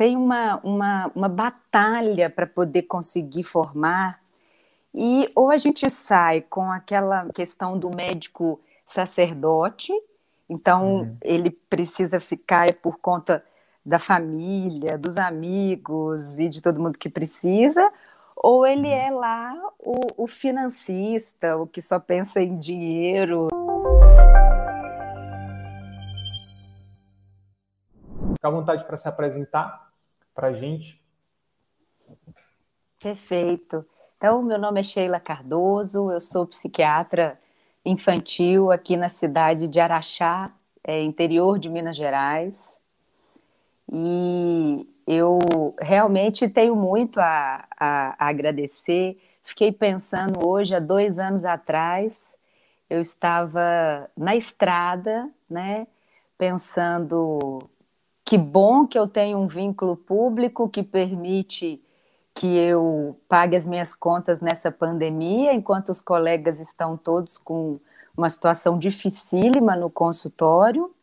tem uma, uma, uma batalha para poder conseguir formar, e ou a gente sai com aquela questão do médico sacerdote, então uhum. ele precisa ficar por conta da família, dos amigos e de todo mundo que precisa, ou ele uhum. é lá o, o financista, o que só pensa em dinheiro. Fica à vontade para se apresentar para a gente. Perfeito. Então, meu nome é Sheila Cardoso, eu sou psiquiatra infantil aqui na cidade de Araxá, é, interior de Minas Gerais. E eu realmente tenho muito a, a, a agradecer. Fiquei pensando hoje, há dois anos atrás, eu estava na estrada, né, pensando que bom que eu tenho um vínculo público que permite que eu pague as minhas contas nessa pandemia, enquanto os colegas estão todos com uma situação dificílima no consultório.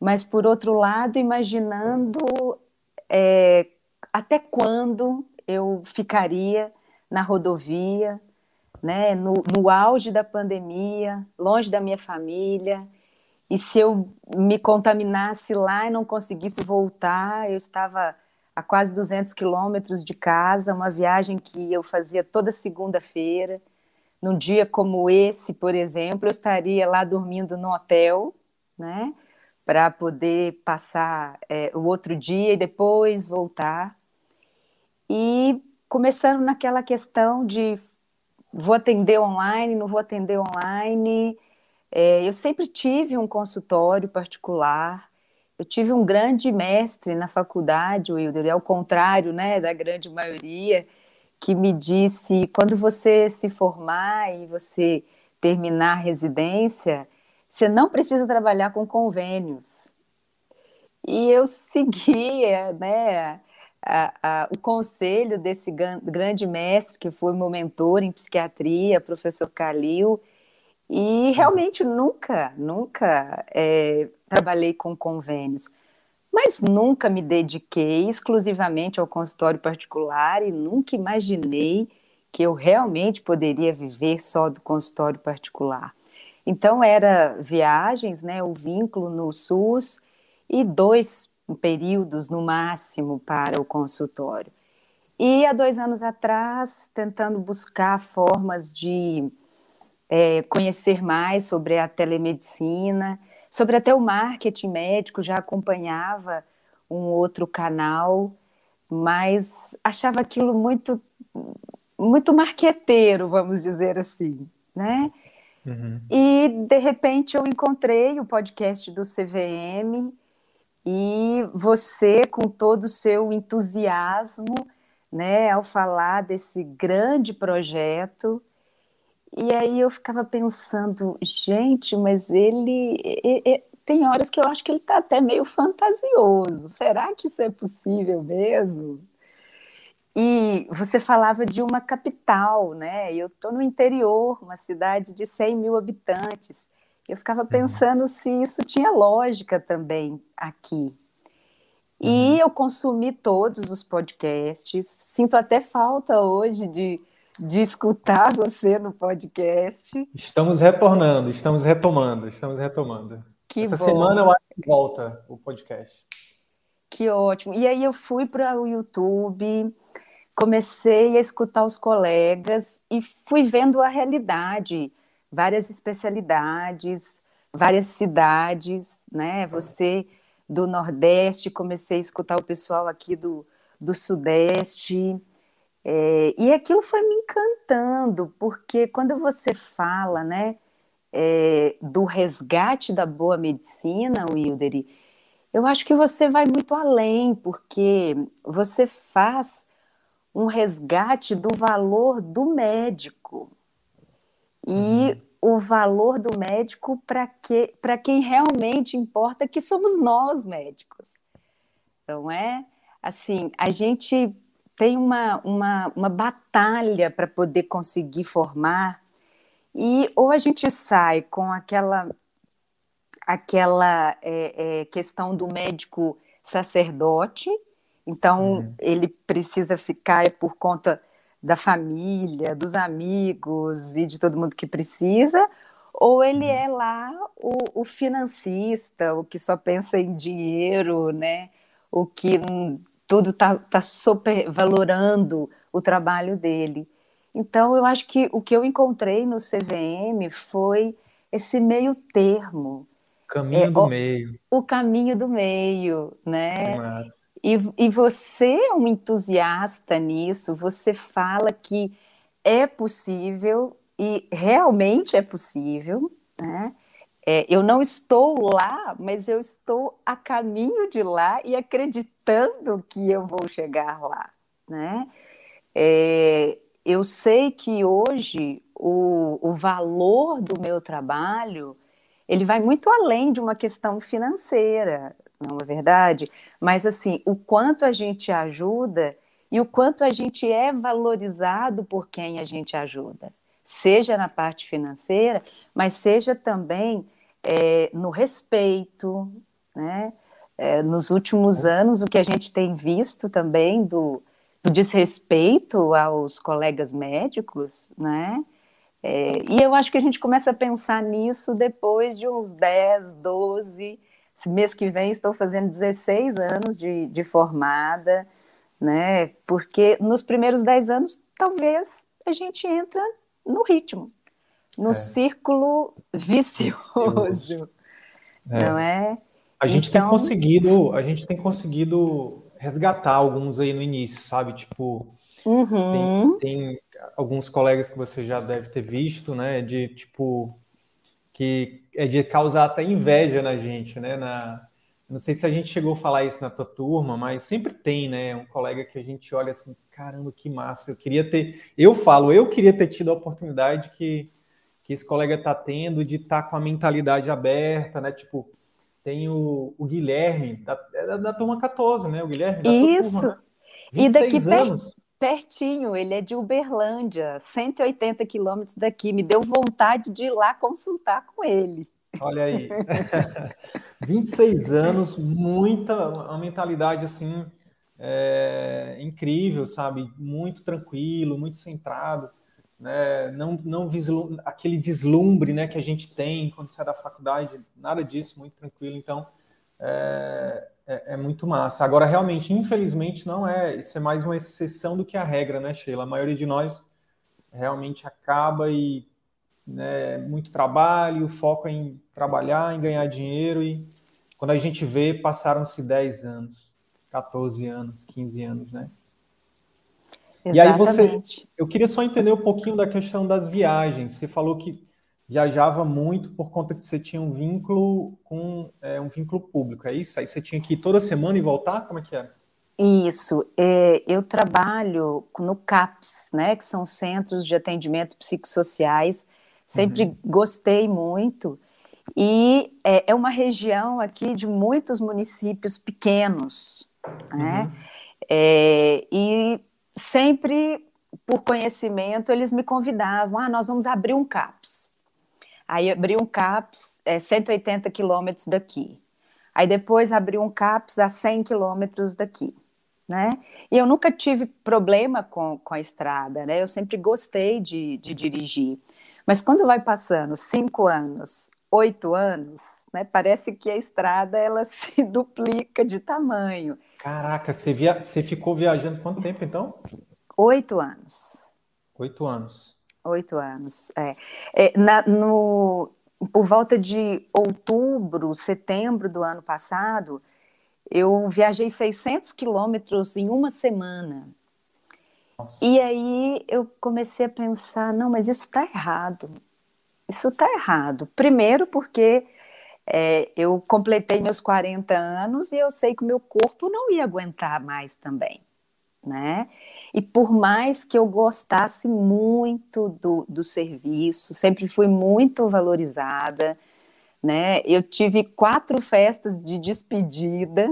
Mas, por outro lado, imaginando é, até quando eu ficaria na rodovia, né, no, no auge da pandemia, longe da minha família, e se eu me contaminasse lá e não conseguisse voltar, eu estava a quase 200 quilômetros de casa, uma viagem que eu fazia toda segunda-feira. Num dia como esse, por exemplo, eu estaria lá dormindo no hotel, né, para poder passar é, o outro dia e depois voltar. E começando naquela questão de vou atender online, não vou atender online, é, eu sempre tive um consultório particular, eu tive um grande mestre na faculdade, Wilder, ao contrário né, da grande maioria, que me disse: quando você se formar e você terminar a residência, você não precisa trabalhar com convênios. E eu seguia né, a, a, o conselho desse grande mestre, que foi meu mentor em psiquiatria, professor Calil, e realmente nunca, nunca é, trabalhei com convênios, mas nunca me dediquei exclusivamente ao consultório particular e nunca imaginei que eu realmente poderia viver só do consultório particular. Então era viagens, né, o vínculo no SUS e dois períodos no máximo para o consultório. E há dois anos atrás, tentando buscar formas de é, conhecer mais sobre a telemedicina, sobre até o marketing médico, já acompanhava um outro canal, mas achava aquilo muito muito marqueteiro, vamos dizer assim, né? Uhum. E de repente eu encontrei o podcast do CVM e você com todo o seu entusiasmo, né, ao falar desse grande projeto, e aí eu ficava pensando, gente, mas ele, tem horas que eu acho que ele está até meio fantasioso. Será que isso é possível mesmo? E você falava de uma capital, né? Eu estou no interior, uma cidade de 100 mil habitantes. Eu ficava uhum. pensando se isso tinha lógica também aqui. E uhum. eu consumi todos os podcasts. Sinto até falta hoje de de escutar você no podcast. Estamos retornando, estamos retomando, estamos retomando. Que Essa bom. semana eu acho que volta o podcast. Que ótimo. E aí eu fui para o YouTube, comecei a escutar os colegas e fui vendo a realidade, várias especialidades, várias cidades, né? Você do Nordeste, comecei a escutar o pessoal aqui do, do Sudeste, é, e aquilo foi me encantando, porque quando você fala, né, é, do resgate da boa medicina, Wilderi, eu acho que você vai muito além, porque você faz um resgate do valor do médico. E uhum. o valor do médico para que, quem realmente importa, que somos nós médicos. Não é? Assim, a gente tem uma, uma, uma batalha para poder conseguir formar, e ou a gente sai com aquela aquela é, é, questão do médico sacerdote, então uhum. ele precisa ficar é por conta da família, dos amigos e de todo mundo que precisa, ou ele uhum. é lá o, o financista, o que só pensa em dinheiro, né? O que tudo está tá supervalorando o trabalho dele. Então, eu acho que o que eu encontrei no CVM foi esse meio termo, Caminho é, do o, meio. O caminho do meio, né? E, e você é um entusiasta nisso, você fala que é possível e realmente é possível, né? É, eu não estou lá, mas eu estou a caminho de lá e acreditando que eu vou chegar lá, né? É, eu sei que hoje o, o valor do meu trabalho ele vai muito além de uma questão financeira, não é verdade? Mas assim, o quanto a gente ajuda e o quanto a gente é valorizado por quem a gente ajuda, seja na parte financeira, mas seja também é, no respeito, né? É, nos últimos anos, o que a gente tem visto também do, do desrespeito aos colegas médicos, né? É, e eu acho que a gente começa a pensar nisso depois de uns 10, 12. Esse mês que vem estou fazendo 16 anos de, de formada, né? Porque nos primeiros 10 anos, talvez a gente entra no ritmo, no é. círculo vicioso. É. Não é? A gente então... tem conseguido, a gente tem conseguido resgatar alguns aí no início, sabe? Tipo, uhum. tem, tem alguns colegas que você já deve ter visto, né? De tipo que é de causar até inveja na gente, né? Na, não sei se a gente chegou a falar isso na tua turma, mas sempre tem, né? Um colega que a gente olha assim, caramba, que massa! Eu queria ter, eu falo, eu queria ter tido a oportunidade que, que esse colega está tendo de estar tá com a mentalidade aberta, né? Tipo, tem o, o Guilherme, da, é da turma 14, né? O Guilherme da Isso. Turma, né? e daqui anos pertinho, ele é de Uberlândia, 180 quilômetros daqui. Me deu vontade de ir lá consultar com ele. Olha aí. 26 anos, muita, uma mentalidade assim é, incrível, sabe? Muito tranquilo, muito centrado. Né? Não, não vislum, aquele deslumbre né, que a gente tem quando sai da faculdade, nada disso, muito tranquilo. Então, é, é, é, muito massa. Agora, realmente, infelizmente, não é. Isso é mais uma exceção do que a regra, né, Sheila? A maioria de nós realmente acaba e né, muito trabalho, foco em trabalhar, em ganhar dinheiro e quando a gente vê, passaram-se 10 anos, 14 anos, 15 anos, né? Exatamente. E aí você, eu queria só entender um pouquinho da questão das viagens. Você falou que viajava muito por conta que você tinha um vínculo com é, um vínculo público, é isso? Aí você tinha que ir toda semana e voltar? Como é que é? Isso, é, eu trabalho no CAPS, né, que são Centros de Atendimento Psicossociais, sempre uhum. gostei muito, e é, é, uma região aqui de muitos municípios pequenos, né, uhum. é, e sempre, por conhecimento, eles me convidavam, ah, nós vamos abrir um CAPS, Aí abri um CAPS é, 180 quilômetros daqui. Aí depois abri um CAPS a 100 quilômetros daqui. Né? E eu nunca tive problema com, com a estrada, né? Eu sempre gostei de, de dirigir. Mas quando vai passando cinco anos, oito anos, né? Parece que a estrada ela se duplica de tamanho. Caraca, você, via... você ficou viajando quanto tempo então? Oito anos. Oito anos. Oito anos, é. é na, no, por volta de outubro, setembro do ano passado, eu viajei 600 quilômetros em uma semana. Nossa. E aí eu comecei a pensar, não, mas isso está errado. Isso está errado. Primeiro porque é, eu completei meus 40 anos e eu sei que o meu corpo não ia aguentar mais também, né? E por mais que eu gostasse muito do, do serviço, sempre fui muito valorizada, né? Eu tive quatro festas de despedida,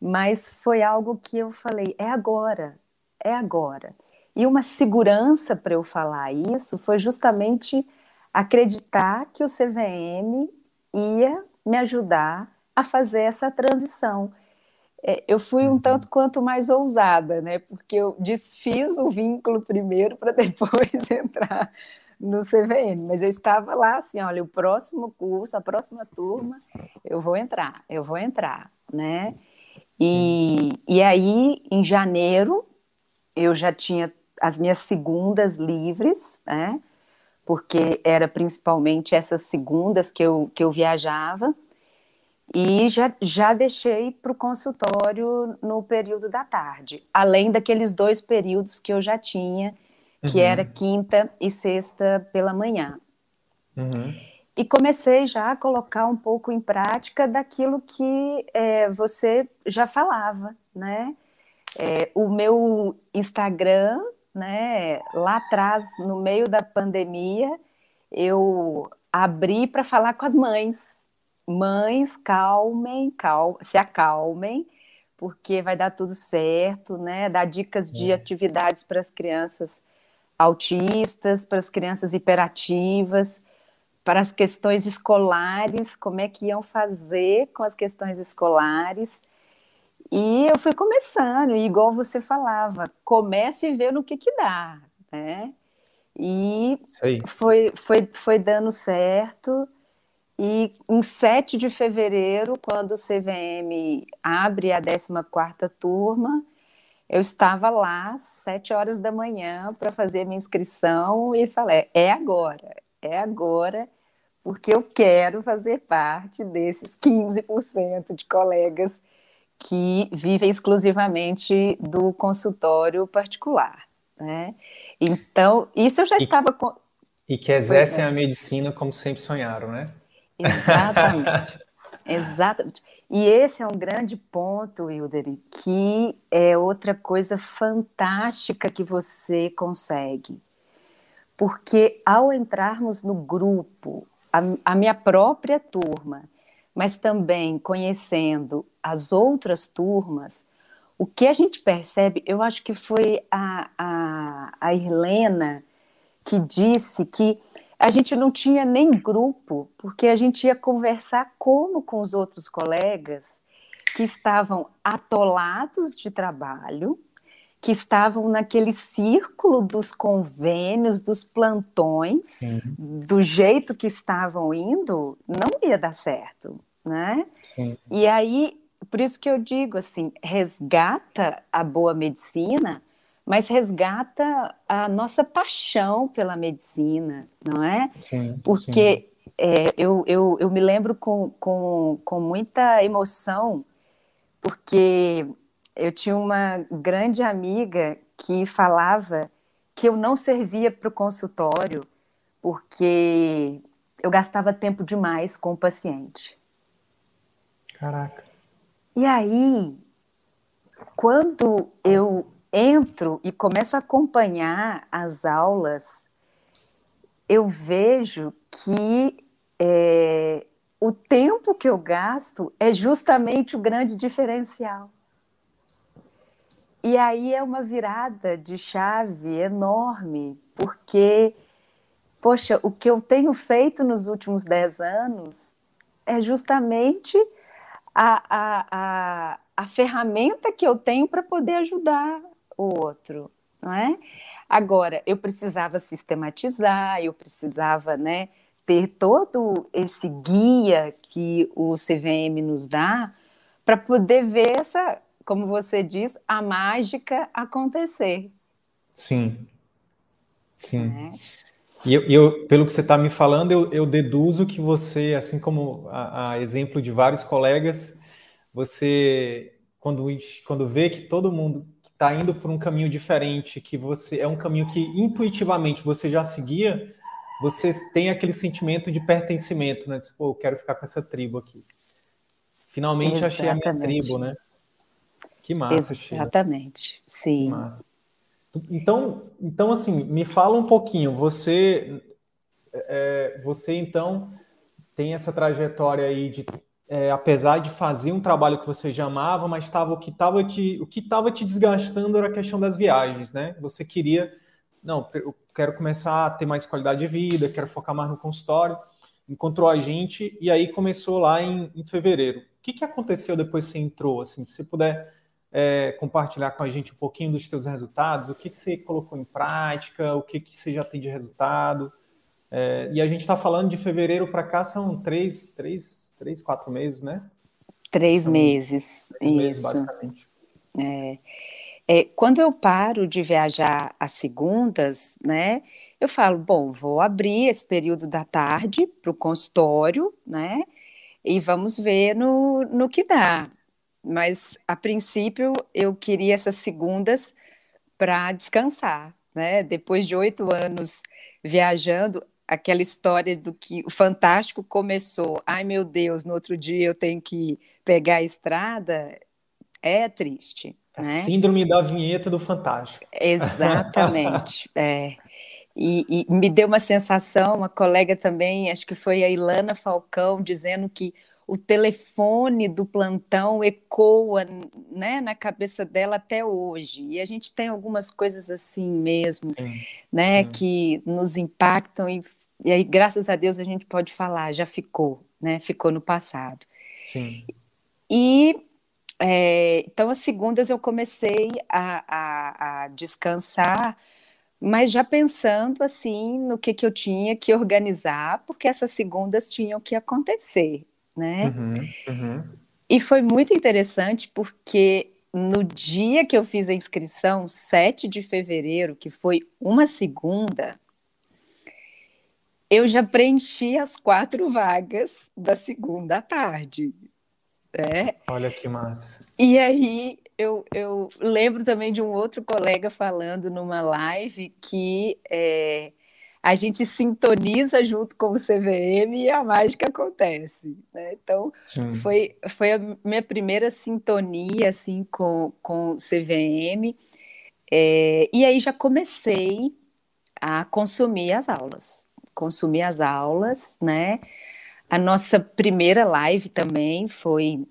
mas foi algo que eu falei, é agora, é agora. E uma segurança para eu falar isso foi justamente acreditar que o CVM ia me ajudar a fazer essa transição. É, eu fui um uhum. tanto quanto mais ousada, né? Porque eu desfiz o vínculo primeiro para depois entrar no CVM, mas eu estava lá assim, olha, o próximo curso, a próxima turma, eu vou entrar, eu vou entrar, né? E, e aí, em janeiro, eu já tinha as minhas segundas livres, né? Porque era principalmente essas segundas que eu, que eu viajava. E já, já deixei para o consultório no período da tarde, além daqueles dois períodos que eu já tinha, que uhum. era quinta e sexta pela manhã. Uhum. E comecei já a colocar um pouco em prática daquilo que é, você já falava, né? É, o meu Instagram, né, lá atrás, no meio da pandemia, eu abri para falar com as mães. Mães, calmem, cal se acalmem, porque vai dar tudo certo, né? Dar dicas de é. atividades para as crianças autistas, para as crianças hiperativas, para as questões escolares, como é que iam fazer com as questões escolares. E eu fui começando, e igual você falava, comece e vê no que que dá, né? E foi, foi, foi dando certo. E em 7 de fevereiro, quando o CVM abre a 14ª turma, eu estava lá às 7 horas da manhã para fazer minha inscrição e falei, é agora, é agora, porque eu quero fazer parte desses 15% de colegas que vivem exclusivamente do consultório particular, né? Então, isso eu já e, estava... Com... E que exercem a medicina como sempre sonharam, né? Exatamente. Exatamente. E esse é um grande ponto, Hilderi, que é outra coisa fantástica que você consegue. Porque ao entrarmos no grupo, a, a minha própria turma, mas também conhecendo as outras turmas, o que a gente percebe, eu acho que foi a, a, a Irlena que disse que a gente não tinha nem grupo, porque a gente ia conversar como com os outros colegas que estavam atolados de trabalho, que estavam naquele círculo dos convênios, dos plantões, Sim. do jeito que estavam indo, não ia dar certo, né? Sim. E aí, por isso que eu digo assim, resgata a boa medicina mas resgata a nossa paixão pela medicina, não é? Sim, Porque sim. É, eu, eu, eu me lembro com, com, com muita emoção, porque eu tinha uma grande amiga que falava que eu não servia para o consultório porque eu gastava tempo demais com o paciente. Caraca. E aí, quando eu entro e começo a acompanhar as aulas, eu vejo que é, o tempo que eu gasto é justamente o grande diferencial. E aí é uma virada de chave enorme, porque, poxa, o que eu tenho feito nos últimos dez anos é justamente a, a, a, a ferramenta que eu tenho para poder ajudar o outro, não é? Agora, eu precisava sistematizar, eu precisava, né, ter todo esse guia que o CVM nos dá para poder ver essa, como você diz, a mágica acontecer, Sim. Sim. Né? E eu, eu, pelo que você está me falando, eu, eu, deduzo que você, assim como a, a exemplo de vários colegas, você, quando, quando vê que todo mundo está indo por um caminho diferente, que você é um caminho que intuitivamente você já seguia, você tem aquele sentimento de pertencimento, né? Tipo, eu quero ficar com essa tribo aqui. Finalmente Exatamente. achei a minha tribo, né? Que massa, Exatamente, sim. Que massa. Então, então, assim, me fala um pouquinho. Você, é, você então tem essa trajetória aí de, é, apesar de fazer um trabalho que você já amava, mas estava o que estava te, o que estava te desgastando era a questão das viagens, né? Você queria, não, eu quero começar a ter mais qualidade de vida, quero focar mais no consultório. Encontrou a gente e aí começou lá em, em fevereiro. O que, que aconteceu depois que você entrou? Assim, se você puder é, compartilhar com a gente um pouquinho dos seus resultados, o que, que você colocou em prática, o que, que você já tem de resultado. É, e a gente está falando de fevereiro para cá, são três, três, três, quatro meses, né? Três são meses, três isso. Meses, basicamente. É. É, quando eu paro de viajar às segundas, né, eu falo, bom, vou abrir esse período da tarde para o consultório, né, e vamos ver no, no que dá mas a princípio eu queria essas segundas para descansar, né? Depois de oito anos viajando, aquela história do que o fantástico começou. Ai meu Deus, no outro dia eu tenho que pegar a estrada. É triste. A né? síndrome da vinheta do fantástico. Exatamente. é. E, e, me deu uma sensação, uma colega também, acho que foi a Ilana Falcão, dizendo que o telefone do plantão ecoa né, na cabeça dela até hoje. E a gente tem algumas coisas assim mesmo, sim, né, sim. que nos impactam e, e, aí, graças a Deus, a gente pode falar, já ficou, né, ficou no passado. Sim. E é, então, as segundas eu comecei a, a, a descansar, mas já pensando assim no que, que eu tinha que organizar, porque essas segundas tinham que acontecer né? Uhum, uhum. E foi muito interessante porque no dia que eu fiz a inscrição, 7 de fevereiro, que foi uma segunda, eu já preenchi as quatro vagas da segunda tarde. Né? Olha que massa. E aí eu, eu lembro também de um outro colega falando numa live que é, a gente sintoniza junto com o CVM e a mágica acontece. Né? Então, foi, foi a minha primeira sintonia assim, com, com o CVM. É, e aí já comecei a consumir as aulas. Consumir as aulas, né? A nossa primeira live também foi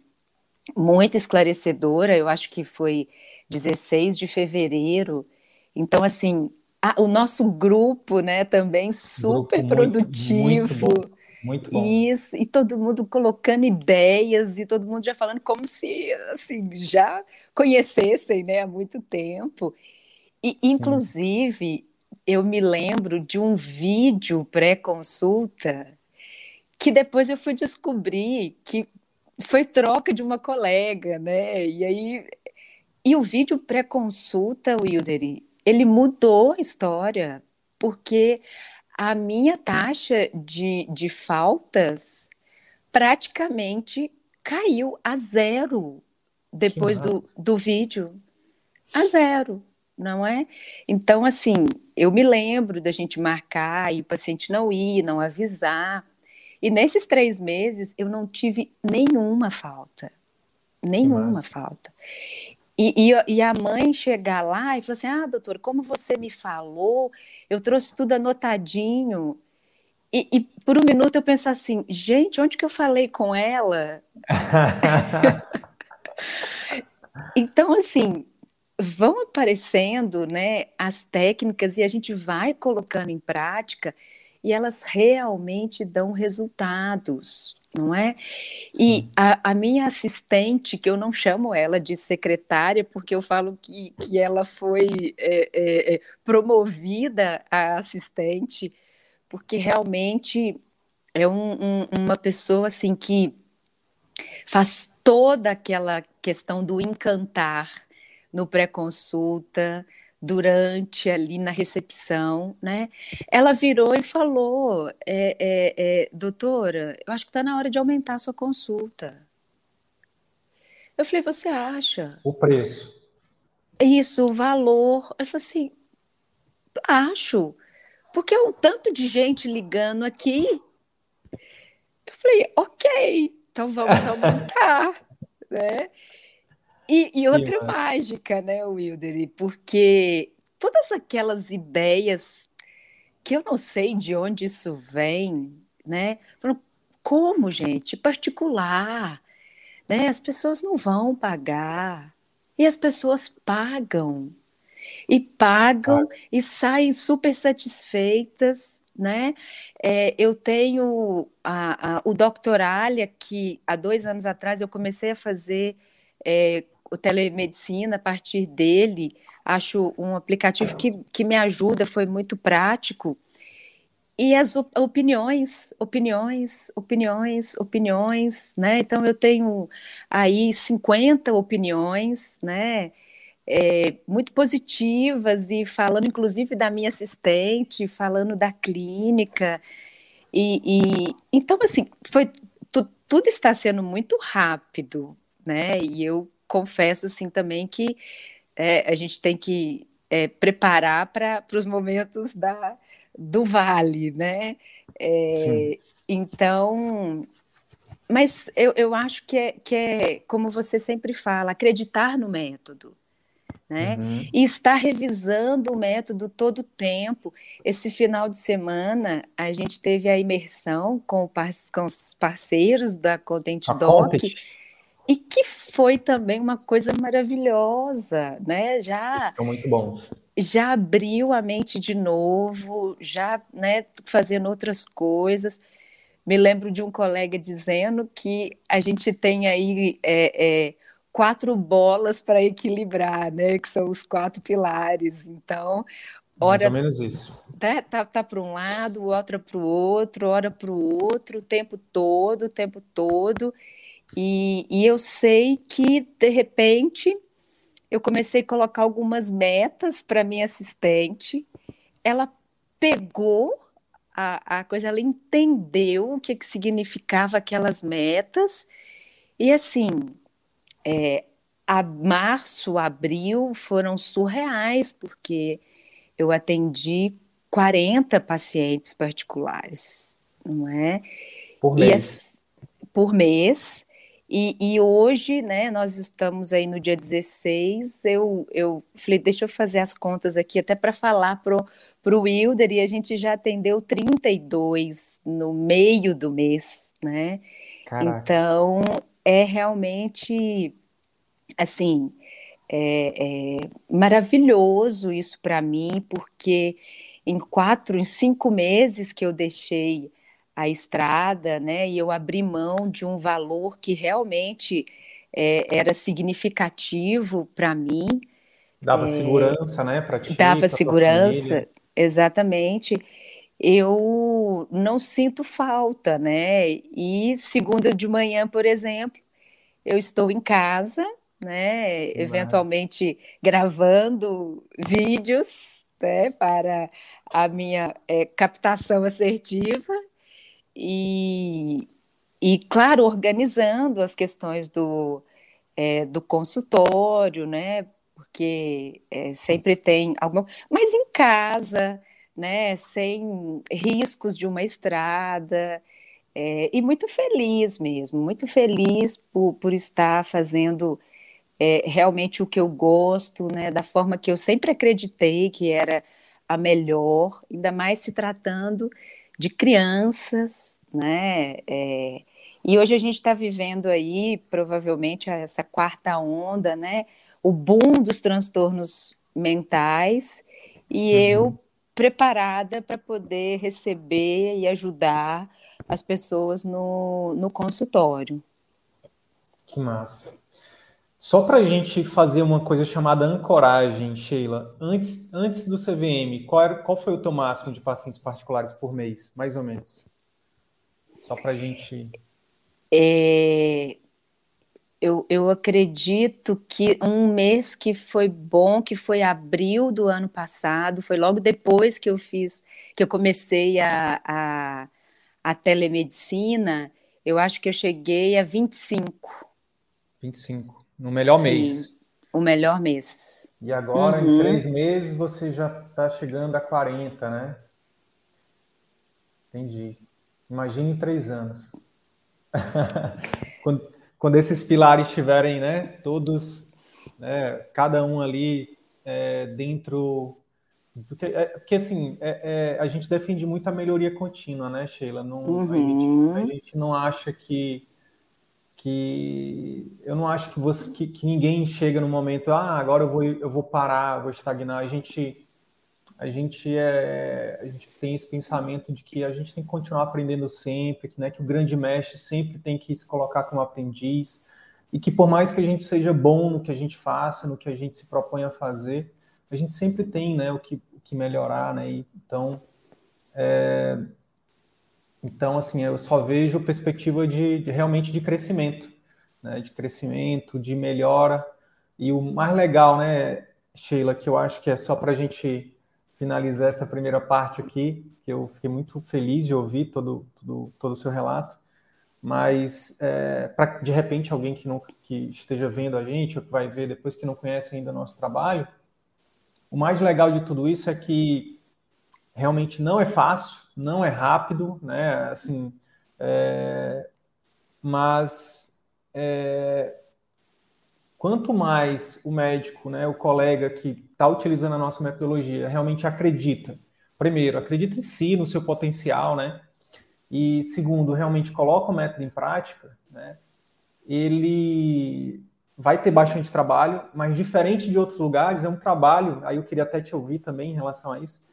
muito esclarecedora, eu acho que foi 16 de fevereiro. Então, assim, o nosso grupo, né, também super grupo produtivo. Muito, muito, muito bom. Isso, e todo mundo colocando ideias e todo mundo já falando como se assim já conhecessem, né, há muito tempo. E Sim. inclusive eu me lembro de um vídeo pré-consulta que depois eu fui descobrir que foi troca de uma colega, né? E aí e o vídeo pré-consulta, Wilderi, ele mudou a história, porque a minha taxa de, de faltas praticamente caiu a zero depois do, do vídeo. A zero, não é? Então, assim, eu me lembro da gente marcar e o paciente não ir, não avisar. E nesses três meses eu não tive nenhuma falta. Nenhuma falta. E, e, e, a mãe chegar lá e falar assim: Ah, doutor, como você me falou, eu trouxe tudo anotadinho. E, e por um minuto eu penso assim: gente, onde que eu falei com ela? então, assim, vão aparecendo né, as técnicas e a gente vai colocando em prática e elas realmente dão resultados não é? E a, a, minha assistente, que eu não chamo ela de secretária, porque eu falo que, que ela foi é, é, é, promovida a assistente, porque realmente é um, um, uma pessoa assim que faz toda aquela questão do encantar no pré-consulta, durante ali na recepção, né? Ela virou e falou: é, é, é, doutora, eu acho que está na hora de aumentar a sua consulta. Eu falei, você acha? O preço. Isso, o valor. Eu falei assim, acho. Porque é um tanto de gente ligando aqui. Eu falei, ok, então vamos aumentar, né? E, e outra mágica, né, Wilder? Porque todas aquelas ideias que eu não sei de onde isso vem, né? Como, gente? Particular, né? As pessoas não vão pagar. E as pessoas pagam. E pagam ah. e saem super satisfeitas, né? É, eu tenho a, a, o que há dois anos atrás eu comecei a fazer é, o telemedicina a partir dele. Acho um aplicativo que, que me ajuda, foi muito prático. E as opiniões, opiniões, opiniões, opiniões, né? Então eu tenho aí 50 opiniões, né? É, muito positivas e falando inclusive da minha assistente, falando da clínica. E, e então assim, foi tu, tudo está sendo muito rápido, né? E eu confesso assim também que é, a gente tem que é, preparar para os momentos da, do vale, né? É, então, mas eu, eu acho que é, que é, como você sempre fala, acreditar no método. Né? Uhum. E estar revisando o método todo o tempo. Esse final de semana, a gente teve a imersão com, com os parceiros da Content Doc. E que foi também uma coisa maravilhosa, né? Já Eles são muito bons. Já abriu a mente de novo, já, né, fazendo outras coisas. Me lembro de um colega dizendo que a gente tem aí é, é, quatro bolas para equilibrar, né? Que são os quatro pilares. Então, hora, Mais ou menos isso. Tá, tá, tá para um lado, outra para o outro, hora para o outro, o tempo todo, o tempo todo. E, e eu sei que, de repente, eu comecei a colocar algumas metas para minha assistente. Ela pegou a, a coisa, ela entendeu o que, que significava aquelas metas. E assim, é, a março, abril foram surreais, porque eu atendi 40 pacientes particulares, não é? Por mês. Por mês. E, e, hoje, né, nós estamos aí no dia 16, eu, eu falei, deixa eu fazer as contas aqui até para falar pro, pro Wilder, e a gente já atendeu 32 no meio do mês, né? Caraca. Então, é realmente, assim, é, é maravilhoso isso para mim, porque em quatro, em cinco meses que eu deixei a estrada, né? E eu abri mão de um valor que realmente é, era significativo para mim. Dava é, segurança, né? Para ti. Dava segurança, exatamente. Eu não sinto falta, né? E segunda de manhã, por exemplo, eu estou em casa, né? Eventualmente gravando vídeos, né? Para a minha é, captação assertiva e, e claro, organizando as questões do, é, do consultório, né? Porque é, sempre tem alguma. Mas em casa, né? Sem riscos de uma estrada. É, e muito feliz mesmo, muito feliz por, por estar fazendo é, realmente o que eu gosto, né, da forma que eu sempre acreditei que era a melhor, ainda mais se tratando de crianças, né? É, e hoje a gente está vivendo aí, provavelmente, essa quarta onda, né? O boom dos transtornos mentais, e uhum. eu preparada para poder receber e ajudar as pessoas no, no consultório. Que massa. Só para a gente fazer uma coisa chamada ancoragem, Sheila, antes, antes do CVM, qual, era, qual foi o teu máximo de pacientes particulares por mês, mais ou menos? Só para a gente. É... Eu, eu acredito que um mês que foi bom, que foi abril do ano passado, foi logo depois que eu fiz, que eu comecei a, a, a telemedicina, eu acho que eu cheguei a 25. 25, no melhor Sim, mês. O melhor mês. E agora, uhum. em três meses, você já está chegando a 40, né? Entendi. Imagine três anos. quando, quando esses pilares estiverem, né, todos, né, cada um ali é, dentro. Porque, é, porque assim, é, é, a gente defende muito a melhoria contínua, né, Sheila? Não, uhum. a, gente, a, uhum. gente, não acha que. Que eu não acho que, você, que, que ninguém chega no momento, ah, agora eu vou, eu vou parar, vou estagnar. A gente a gente é, a gente tem esse pensamento de que a gente tem que continuar aprendendo sempre, que, né, que o grande mestre sempre tem que se colocar como aprendiz e que por mais que a gente seja bom no que a gente faça, no que a gente se propõe a fazer, a gente sempre tem, né, o que, o que melhorar, né? E, então, é, então assim, eu só vejo perspectiva de, de realmente de crescimento, né, de crescimento, de melhora. E o mais legal, né, Sheila, que eu acho que é só para a gente finalizar essa primeira parte aqui, que eu fiquei muito feliz de ouvir todo, todo, todo o seu relato, mas é, para de repente alguém que, não, que esteja vendo a gente, ou que vai ver depois que não conhece ainda nosso trabalho, o mais legal de tudo isso é que realmente não é fácil, não é rápido, né? Assim, é, mas é, quanto mais o médico, né, o colega que está utilizando a nossa metodologia realmente acredita, primeiro, acredita em si, no seu potencial, né? E segundo, realmente coloca o método em prática, né? Ele vai ter bastante trabalho, mas diferente de outros lugares, é um trabalho, aí eu queria até te ouvir também em relação a isso,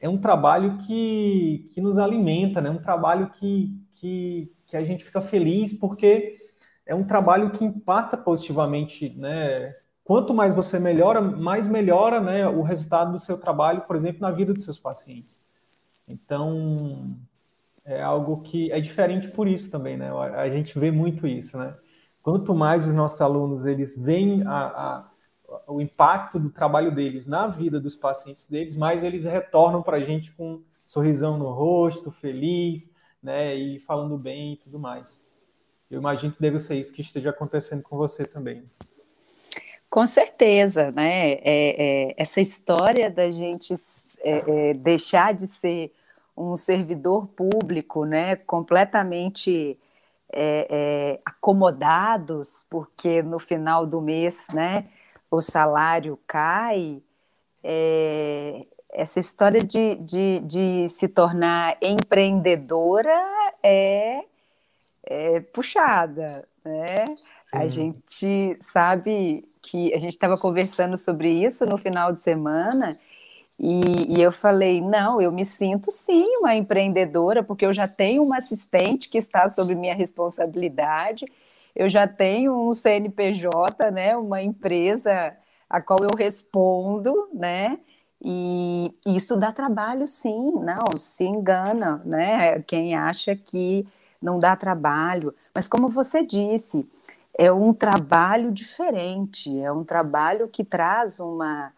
é um trabalho que, que nos alimenta, né? Um trabalho que, que, que a gente fica feliz porque é um trabalho que impacta positivamente, né? Quanto mais você melhora, mais melhora né, o resultado do seu trabalho, por exemplo, na vida dos seus pacientes. Então, é algo que é diferente por isso também, né? A gente vê muito isso, né? Quanto mais os nossos alunos eles veem a, a, o impacto do trabalho deles na vida dos pacientes deles, mais eles retornam para a gente com um sorrisão no rosto, feliz, né? E falando bem e tudo mais. Eu imagino que deve ser isso que esteja acontecendo com você também. Com certeza, né? É, é, essa história da gente é, é deixar de ser um servidor público, né? Completamente é, é, acomodados, porque no final do mês, né? O salário cai. essa história de, de, de se tornar empreendedora é é, puxada, né? Sim. A gente sabe que a gente estava conversando sobre isso no final de semana e, e, eu falei, não, eu me sinto sim uma empreendedora, porque eu já tenho uma assistente que está sob minha responsabilidade, eu já tenho um CNPJ, né, uma empresa a qual eu respondo, né? E isso dá trabalho, sim, não, se engana, né? Quem acha que não dá trabalho, mas como você disse, é um trabalho diferente, é um trabalho que traz uma,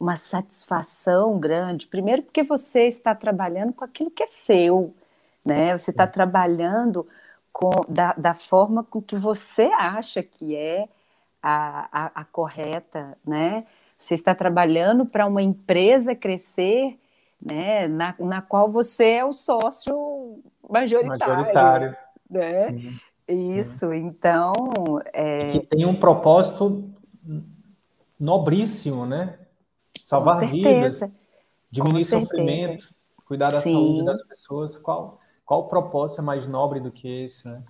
uma satisfação grande. Primeiro, porque você está trabalhando com aquilo que é seu, né? Você está trabalhando com, da, da forma com que você acha que é a, a, a correta, né? Você está trabalhando para uma empresa crescer, né? Na, na qual você é o sócio majoritário. Majoritário. Né? Sim, Isso, sim. então. É... Que tem um propósito nobríssimo, né? Salvar vidas, diminuir sofrimento, cuidar da sim. saúde das pessoas. Qual, qual propósito é mais nobre do que esse, né?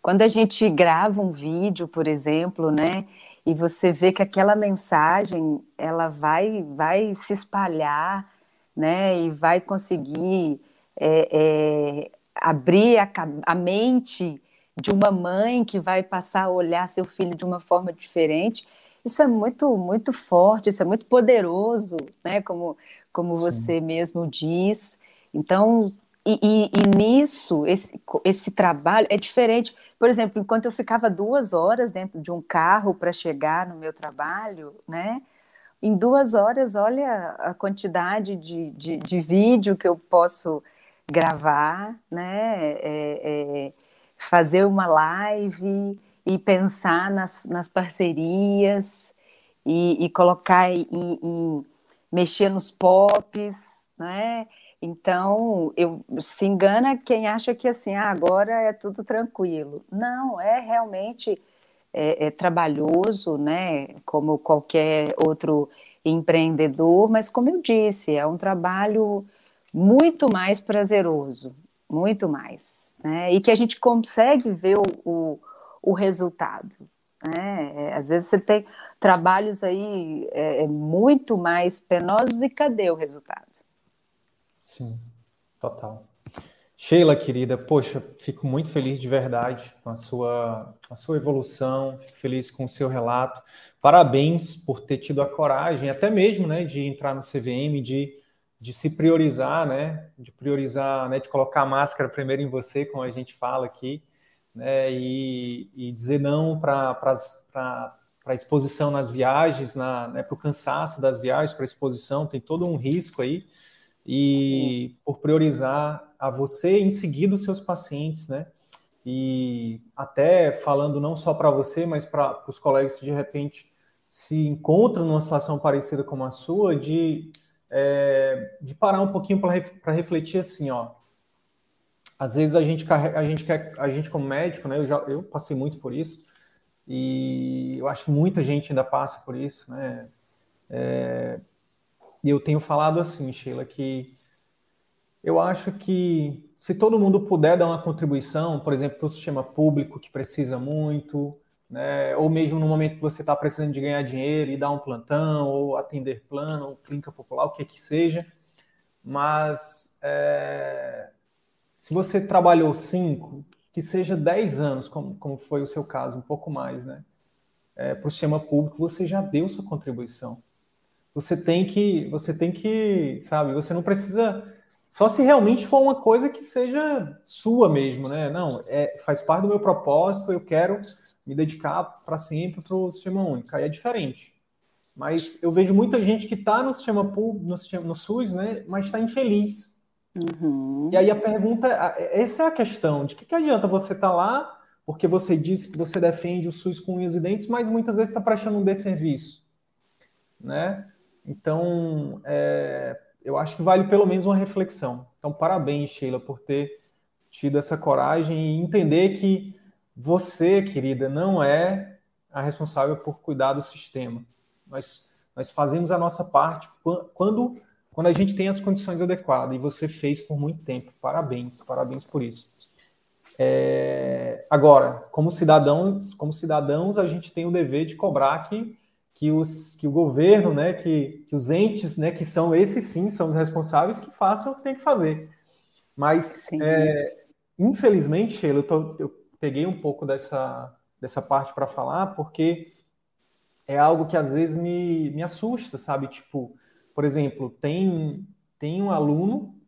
Quando a gente grava um vídeo, por exemplo, né? E você vê que aquela mensagem ela vai, vai se espalhar, né? E vai conseguir é, é, abrir a, a mente de uma mãe que vai passar a olhar seu filho de uma forma diferente. Isso é muito, muito forte, isso é muito poderoso, né? Como, como você mesmo diz. Então, e, e, e, nisso, esse, esse trabalho é diferente. Por exemplo, enquanto eu ficava duas horas dentro de um carro para chegar no meu trabalho, né? Em duas horas, olha a quantidade de, de, de vídeo que eu posso gravar, né? É, é, fazer uma live e pensar nas, nas parcerias e, e colocar em, em, mexer nos pops, né? Então, eu se engana quem acha que assim, ah, agora é tudo tranquilo. Não, é realmente é, é trabalhoso, né? Como qualquer outro empreendedor, mas como eu disse, é um trabalho muito mais prazeroso, muito mais, né? E que a gente consegue ver o, o, o resultado. Né? É, às vezes você tem trabalhos aí é, é, muito mais penosos e cadê o resultado? Sim, total. Sheila, querida, poxa, fico muito feliz de verdade com a sua, com a sua evolução, fico feliz com o seu relato. Parabéns por ter tido a coragem, até mesmo, né, de entrar no CVM, de de se priorizar, né? De priorizar, né? De colocar a máscara primeiro em você, como a gente fala aqui, né? E, e dizer não para a exposição nas viagens, na, né? para o cansaço das viagens, para a exposição, tem todo um risco aí. E Sim. por priorizar a você em seguida os seus pacientes, né? E até falando não só para você, mas para os colegas que de repente se encontram numa situação parecida com a sua, de é, de parar um pouquinho para refletir assim, ó. Às vezes a gente, a gente quer, a gente como médico, né? Eu já eu passei muito por isso e eu acho que muita gente ainda passa por isso, né? É, e eu tenho falado assim, Sheila, que eu acho que se todo mundo puder dar uma contribuição, por exemplo, para o sistema público que precisa muito, né? ou mesmo no momento que você está precisando de ganhar dinheiro e dar um plantão, ou atender plano, ou clínica popular, o que que seja. Mas é, se você trabalhou cinco, que seja dez anos, como, como foi o seu caso, um pouco mais, né? É, para o sistema público, você já deu sua contribuição. Você tem que, você tem que, sabe, você não precisa só se realmente for uma coisa que seja sua mesmo, né? Não, é, faz parte do meu propósito, eu quero me dedicar para sempre para o sistema único. Aí é diferente. Mas eu vejo muita gente que está no sistema público, no, sistema, no SUS, né? Mas está infeliz. Uhum. E aí a pergunta, essa é a questão, de que, que adianta você estar tá lá porque você disse que você defende o SUS com unhas e dentes, mas muitas vezes está prestando um desserviço, né? Então, é, eu acho que vale pelo menos uma reflexão. Então, parabéns, Sheila, por ter tido essa coragem e entender que você, querida, não é a responsável por cuidar do sistema. Nós, nós fazemos a nossa parte quando, quando a gente tem as condições adequadas, e você fez por muito tempo. Parabéns, parabéns por isso. É, agora, como cidadãos, como cidadãos, a gente tem o dever de cobrar que, que, os, que o governo, né, que, que os entes, né, que são esses sim, são os responsáveis, que façam o que tem que fazer. Mas, é, infelizmente, Sheila, eu, tô, eu peguei um pouco dessa, dessa parte para falar, porque é algo que às vezes me, me assusta, sabe? Tipo, por exemplo, tem, tem um aluno,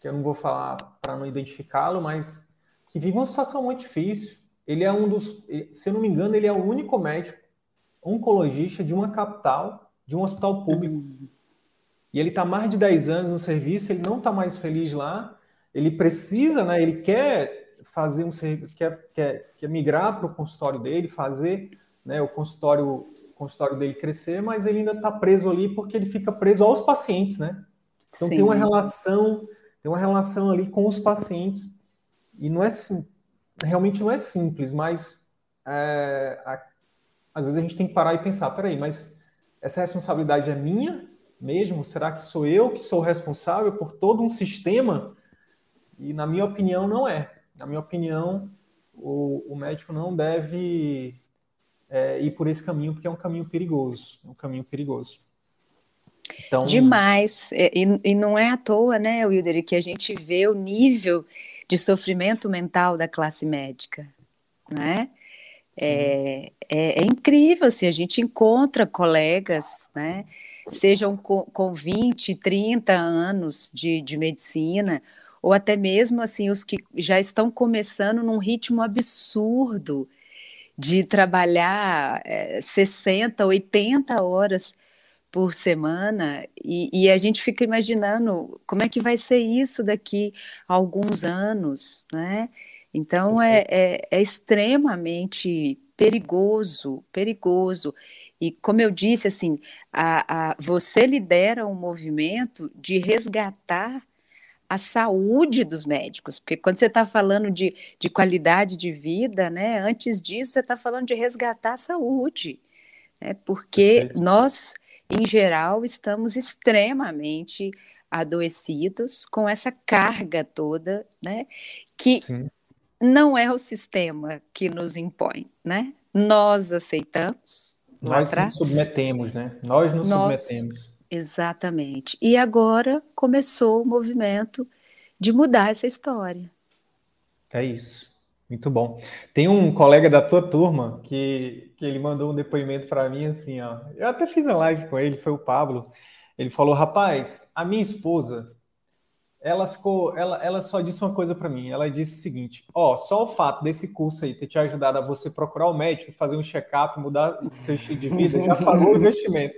que eu não vou falar para não identificá-lo, mas que vive uma situação muito difícil. Ele é um dos, se eu não me engano, ele é o único médico oncologista de uma capital, de um hospital público. E ele está mais de 10 anos no serviço, ele não está mais feliz lá, ele precisa, né, ele quer fazer um serviço, quer, quer, quer migrar para o consultório dele, fazer né, o consultório, consultório dele crescer, mas ele ainda está preso ali porque ele fica preso aos pacientes, né? Então Sim. tem uma relação, tem uma relação ali com os pacientes e não é realmente não é simples, mas é, a, às vezes a gente tem que parar e pensar, peraí, mas essa responsabilidade é minha mesmo? Será que sou eu que sou responsável por todo um sistema? E na minha opinião não é na minha opinião, o, o médico não deve é, ir por esse caminho, porque é um caminho perigoso, um caminho perigoso. Então... Demais, e, e não é à toa, né, Wilder, que a gente vê o nível de sofrimento mental da classe médica, né? É, é, é, incrível, assim, a gente encontra colegas, né, sejam com, com 20, 30 anos de, de medicina, ou até mesmo assim os que já estão começando num ritmo absurdo de trabalhar é, 60, 80 horas por semana, e, e, a gente fica imaginando como é que vai ser isso daqui a alguns anos, né? Então é, é, é extremamente perigoso, perigoso. E como eu disse, assim, a, a, você lidera um movimento de resgatar a saúde dos médicos, porque quando você está falando de, de qualidade de vida, né, antes disso você está falando de resgatar a saúde, né, porque Perfeito. nós, em geral, estamos extremamente adoecidos com essa carga toda, né, que Sim. Não é o sistema que nos impõe, né, nós aceitamos. Nós nos submetemos, né? Nós nos nós, submetemos. Exatamente. E agora começou o movimento de mudar essa história. É isso. Muito bom. Tem um colega da tua turma que, que ele mandou um depoimento para mim assim, ó. Eu até fiz a live com ele, foi o Pablo. Ele falou: "Rapaz, a minha esposa, ela ficou, ela, ela só disse uma coisa para mim. Ela disse o seguinte: ó, só o fato desse curso aí ter te ajudado a você procurar o um médico, fazer um check-up, mudar seu estilo de vida, já pagou o investimento.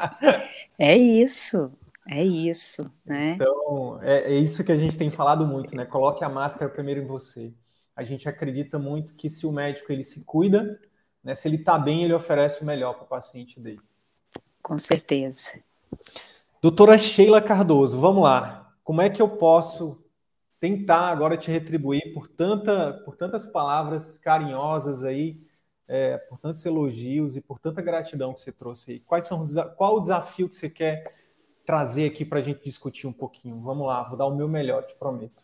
é isso, é isso, né? Então é, é, isso que a gente tem falado muito, né? Coloque a máscara primeiro em você. A gente acredita muito que se o médico ele se cuida, né? Se ele está bem, ele oferece o melhor para o paciente dele. Com certeza. Doutora Sheila Cardoso, vamos lá. Como é que eu posso tentar agora te retribuir por, tanta, por tantas palavras carinhosas aí, é, por tantos elogios e por tanta gratidão que você trouxe aí? Quais são, qual o desafio que você quer trazer aqui para a gente discutir um pouquinho? Vamos lá, vou dar o meu melhor, te prometo.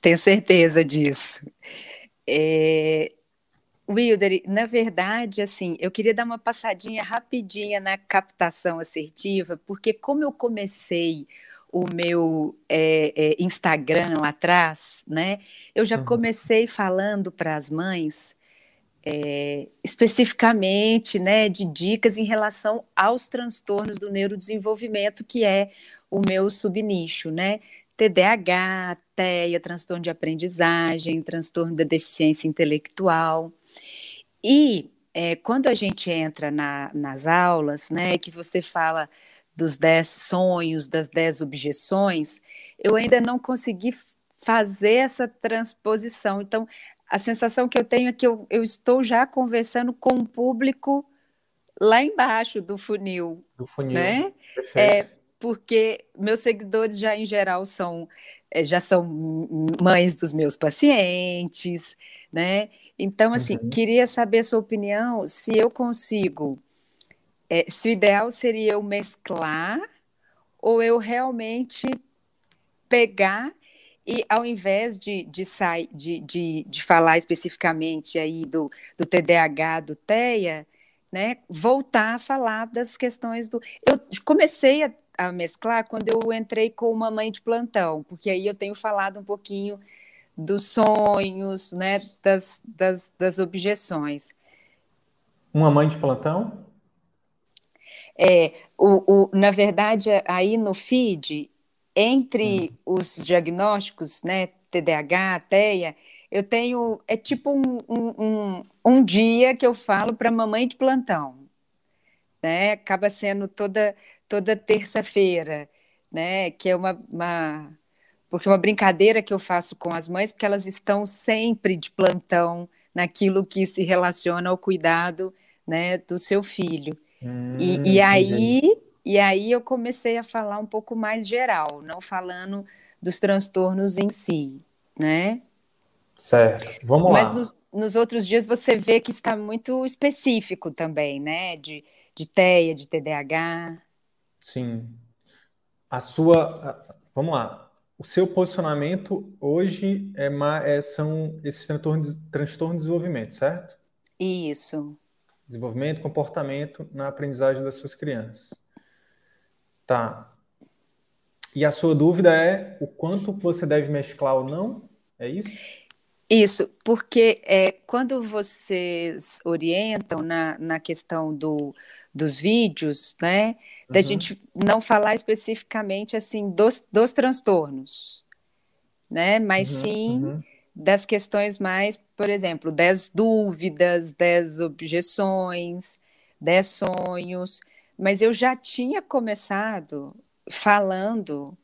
Tenho certeza disso. É, Wilder, na verdade, assim, eu queria dar uma passadinha rapidinha na captação assertiva, porque como eu comecei o meu é, é, Instagram lá atrás, né? Eu já comecei falando para as mães é, especificamente, né, de dicas em relação aos transtornos do neurodesenvolvimento, que é o meu subnicho, né? TDAH, TEA, transtorno de aprendizagem, transtorno da deficiência intelectual. E quando a gente entra na, nas aulas, né, que você fala dos dez sonhos, das dez objeções, eu ainda não consegui fazer essa transposição. Então, a sensação que eu tenho é que eu, eu estou já conversando com o público lá embaixo do funil. Do funil. Né? É, porque meus seguidores já em geral são é, já são mães dos meus pacientes, né? Então, assim, uhum. queria saber a sua opinião se eu consigo é, se o ideal seria eu mesclar ou eu realmente pegar e ao invés de, de, de, de, de falar especificamente aí do, do TDAH, do TEA, né, voltar a falar das questões do. Eu comecei a, a, mesclar quando eu entrei com uma mãe de plantão, porque aí eu tenho falado um pouquinho dos sonhos, né, das, das, das objeções. Uma mãe de plantão? É, o, o, na verdade, aí no feed, entre hum. os diagnósticos, né, TDAH, TEA, eu tenho, é tipo um, um, um, um dia que eu falo para mamãe de plantão, né, acaba sendo toda, toda terça-feira, né, que é uma, uma, porque é uma brincadeira que eu faço com as mães, porque elas estão sempre de plantão naquilo que se relaciona ao cuidado, né, do seu filho. Hum, e, e aí, e aí eu comecei a falar um pouco mais geral, não falando dos transtornos em si, né? Certo, vamos Mas lá. Mas nos, nos, outros dias você vê que está muito específico também, né? De, de TEA, de TDAH. Sim. A sua. Vamos lá. O seu posicionamento hoje é, é são esses transtornos, transtornos de desenvolvimento, certo? Isso desenvolvimento, comportamento na aprendizagem das suas crianças. Tá. E a sua dúvida é o quanto você deve mesclar ou não? É isso? Isso, porque é, quando vocês orientam na, na questão do, dos vídeos, né, da uhum. gente não falar especificamente assim dos, dos transtornos, né? Mas uhum, sim uhum. Das questões mais, por exemplo, das dúvidas, das objeções, das sonhos. Mas eu já tinha começado falando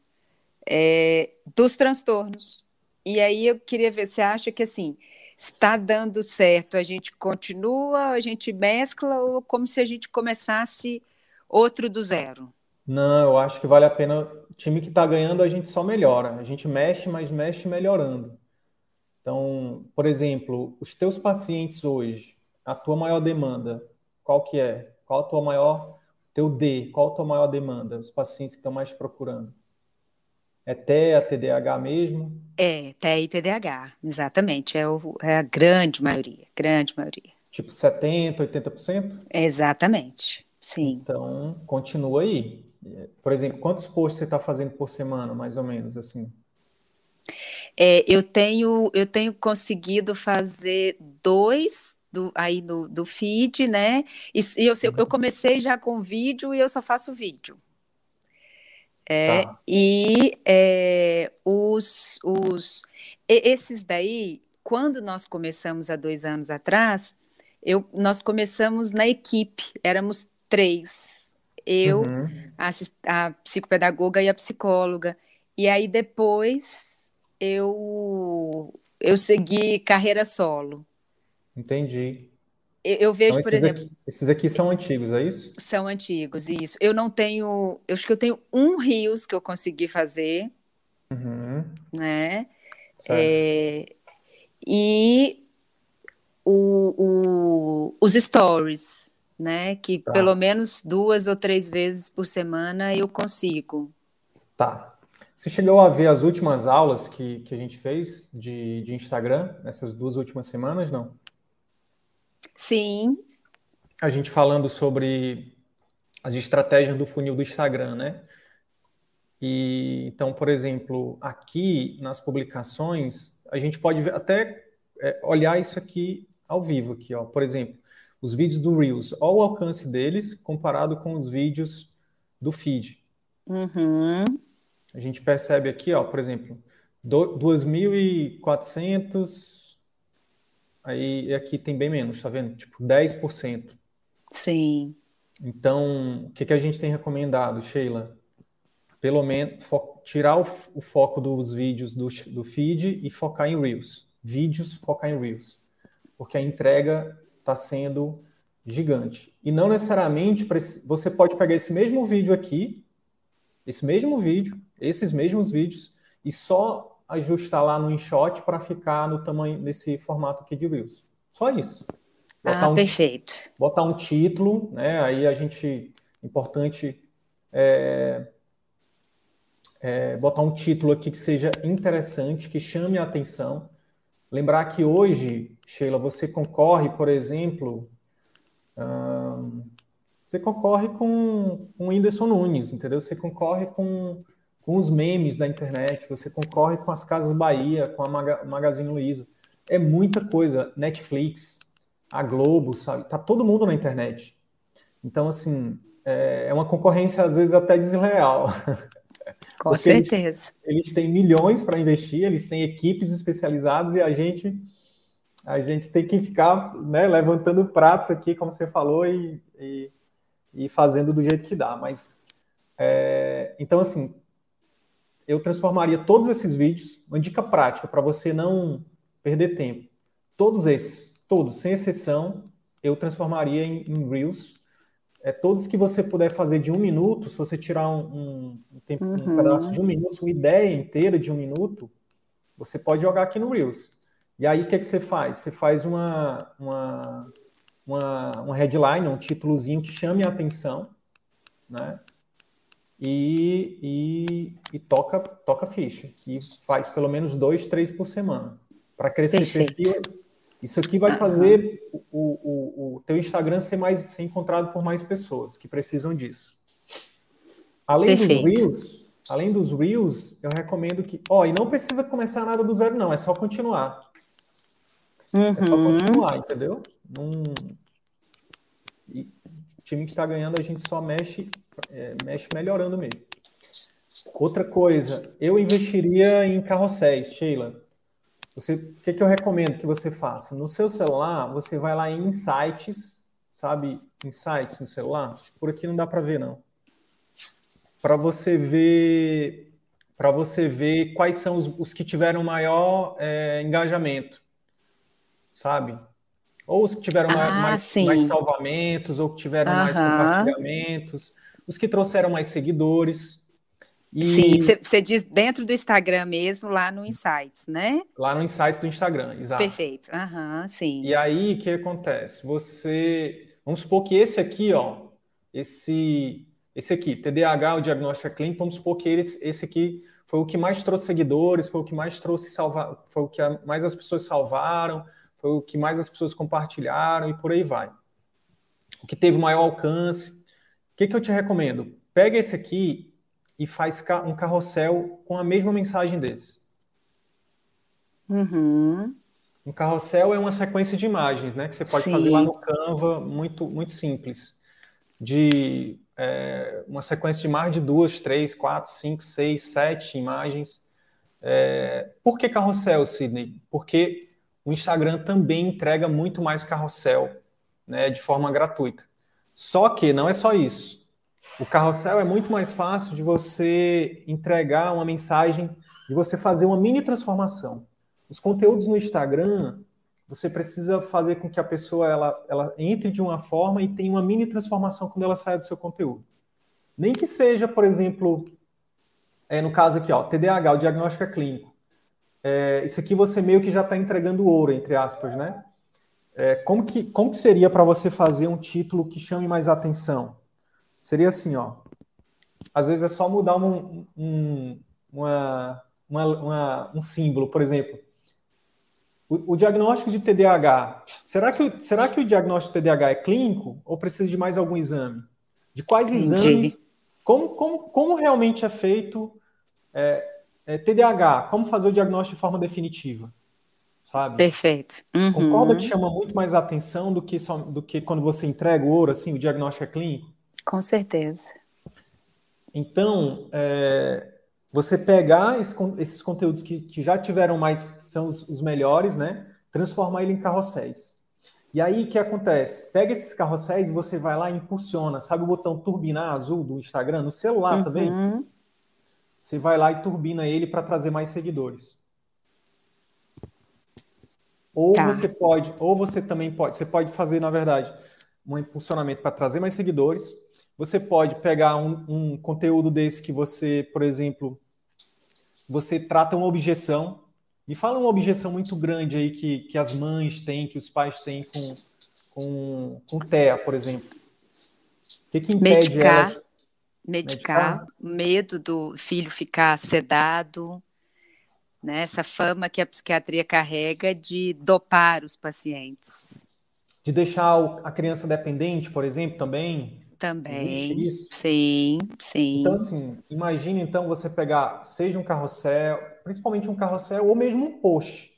é, dos transtornos. E aí eu queria ver, você acha que assim está dando certo? A gente continua, a gente mescla ou como se a gente começasse outro do zero? Não, eu acho que vale a pena. O time que está ganhando, a gente só melhora. A gente mexe, mas mexe melhorando. Então, por exemplo, os teus pacientes hoje, a tua maior demanda, qual que é? Qual a tua maior, teu D, qual a tua maior demanda? Os pacientes que estão mais procurando? É TEA, TDAH mesmo? É, TEA e TDAH, exatamente. É, o, é a grande maioria, grande maioria. Tipo 70%, 80%? Exatamente, sim. Então, continua aí. Por exemplo, quantos posts você está fazendo por semana, mais ou menos, assim? É, eu tenho eu tenho conseguido fazer dois do, aí do, do feed, né? E, e eu, eu uhum. comecei já com vídeo e eu só faço vídeo. É, tá. E é, os, os esses daí, quando nós começamos há dois anos atrás, eu, nós começamos na equipe, éramos três eu, uhum. a, a psicopedagoga e a psicóloga. E aí depois eu eu segui carreira solo. Entendi. Eu, eu vejo, então, por exemplo. Aqui, esses aqui são antigos, é isso? São antigos, isso. Eu não tenho. Eu acho que eu tenho um rios que eu consegui fazer. Uhum. Né? É, e o, o, os stories né? Que tá. pelo menos duas ou três vezes por semana eu consigo. Tá. Você chegou a ver as últimas aulas que, que a gente fez de, de Instagram, nessas duas últimas semanas, não? Sim. A gente falando sobre as estratégias do funil do Instagram, né? E então, por exemplo, aqui nas publicações, a gente pode até é, olhar isso aqui ao vivo aqui, ó. Por exemplo, os vídeos do Reels, olha o alcance deles comparado com os vídeos do feed. Uhum. A gente percebe aqui, ó, por exemplo, 2.400, aí aqui tem bem menos, tá vendo? Tipo, 10%. Sim. Então, o que, que a gente tem recomendado, Sheila? Pelo menos tirar o, o, foco dos vídeos do, do feed e focar em Reels. Vídeos, focar em Reels. Porque a entrega está sendo gigante. E não necessariamente você pode pegar esse mesmo vídeo aqui, esse mesmo vídeo, esses mesmos vídeos, e só ajustar lá no InShot para ficar no tamanho, nesse formato aqui de Reels. Só isso. Botar ah, um, perfeito. Botar um título, né? Aí a gente, importante é, é, botar um título aqui que seja interessante, que chame a atenção. Lembrar que hoje, Sheila, você concorre, por exemplo, você concorre com, com o Whindersson Nunes, entendeu? Você concorre com, com os memes da internet, você concorre com as Casas Bahia, com a Maga, Magazine Luiza. É muita coisa. Netflix, a Globo, sabe? Tá todo mundo na internet. Então, assim, é, é uma concorrência às vezes até desleal. Com Porque certeza. Eles, eles têm milhões para investir, eles têm equipes especializadas e a gente a gente tem que ficar né, levantando pratos aqui, como você falou, e, e, e fazendo do jeito que dá. Mas é, então assim, eu transformaria todos esses vídeos, uma dica prática para você não perder tempo. Todos esses, todos, sem exceção, eu transformaria em, em Reels é, todos que você puder fazer de um minuto, se você tirar um, um, tempo, uhum. um pedaço de um minuto, uma ideia inteira de um minuto, você pode jogar aqui no Reels. E aí o que, é que você faz? Você faz uma, uma, uma, uma headline, um títulozinho que chame a atenção, né? E, e, e, toca, toca ficha, que faz pelo menos dois, três por semana. Para crescer perfil, isso aqui vai fazer o, o, o teu Instagram ser mais ser encontrado por mais pessoas que precisam disso. Além Perfeito. dos Reels, além dos Reels, eu recomendo que, ó, e não precisa começar nada do zero não, é só continuar. Uhum. É só uhum. continuar, entendeu? Num... E time que está ganhando a gente só mexe, é, mexe melhorando mesmo. Outra coisa, eu investiria em carrosséis, Sheila. O que, que eu recomendo que você faça? No seu celular, você vai lá em Insights, sabe? Insights no celular. Por aqui não dá para ver não. Para você ver, para você ver quais são os, os que tiveram maior é, engajamento, sabe? Ou os que tiveram ah, mais, mais, salvamentos, ou que tiveram mais compartilhamentos, os que trouxeram mais seguidores. E... Sim, você diz dentro do Instagram mesmo, lá no Insights, né? Lá no Insights do Instagram, exato. Perfeito, aham, sim. E aí, o que acontece? Você, vamos supor que esse aqui, ó, esse, esse aqui, TDAH, o diagnóstico é clínico, vamos supor que esse, esse aqui foi o que mais trouxe seguidores, foi o que mais trouxe salvar, foi o que mais as pessoas salvaram, foi o que mais as pessoas compartilharam e por aí vai. O que teve maior alcance. O que, que eu te recomendo? Pega esse aqui e faz um carrossel com a mesma mensagem desse. Uhum. Um carrossel é uma sequência de imagens, né? Que você pode Sim. fazer lá no Canva, muito, muito simples. De é, uma sequência de mais de duas, três, quatro, cinco, seis, sete imagens. É, por que carrossel, Sidney? Porque o Instagram também entrega muito mais carrossel né, de forma gratuita. Só que não é só isso. O carrossel é muito mais fácil de você entregar uma mensagem, de você fazer uma mini transformação. Os conteúdos no Instagram, você precisa fazer com que a pessoa ela, ela entre de uma forma e tenha uma mini transformação quando ela saia do seu conteúdo. Nem que seja, por exemplo, é, no caso aqui, ó, TDAH, o diagnóstico é clínico é, isso aqui você meio que já está entregando ouro, entre aspas, né? É, como, que, como que seria para você fazer um título que chame mais atenção? Seria assim, ó. Às vezes é só mudar um, um, uma, uma, uma, um símbolo, por exemplo. O, o, diagnóstico de TDAH. Será que, o, será que o diagnóstico de TDAH é clínico ou precisa de mais algum exame? De quais Entendi. exames? Como, como, como realmente é feito é, é, TDAH, como fazer o diagnóstico de forma definitiva? Sabe? Perfeito. Uhum. Concorda que chama muito mais atenção do que, só, do que quando você entrega o ouro, assim, o diagnóstico é clínico? Com certeza. Então, é, você pegar esse, esses conteúdos que, que, já tiveram mais, são os, os melhores, né? Transformar ele em carrosséis. E aí, o que acontece? Pega esses carrosséis e você vai lá e impulsiona. Sabe o botão turbinar azul do Instagram? No celular uhum. também? Você vai lá e turbina ele para trazer mais seguidores. Ou tá. você pode, ou você também pode, você pode fazer, na verdade, um impulsionamento para trazer mais seguidores. Você pode pegar um, um, conteúdo desse que você, por exemplo, você trata uma objeção. Me fala uma objeção muito grande aí que, que as mães têm, que os pais têm com, com, com TEA, por exemplo. O que, que impede Medicar. elas medicar, medo do filho ficar sedado, né? essa fama que a psiquiatria carrega de dopar os pacientes. De deixar a criança dependente, por exemplo, também? Também. Sim, sim. Então, assim, imagine então você pegar, seja um carrossel, principalmente um carrossel, ou mesmo um post.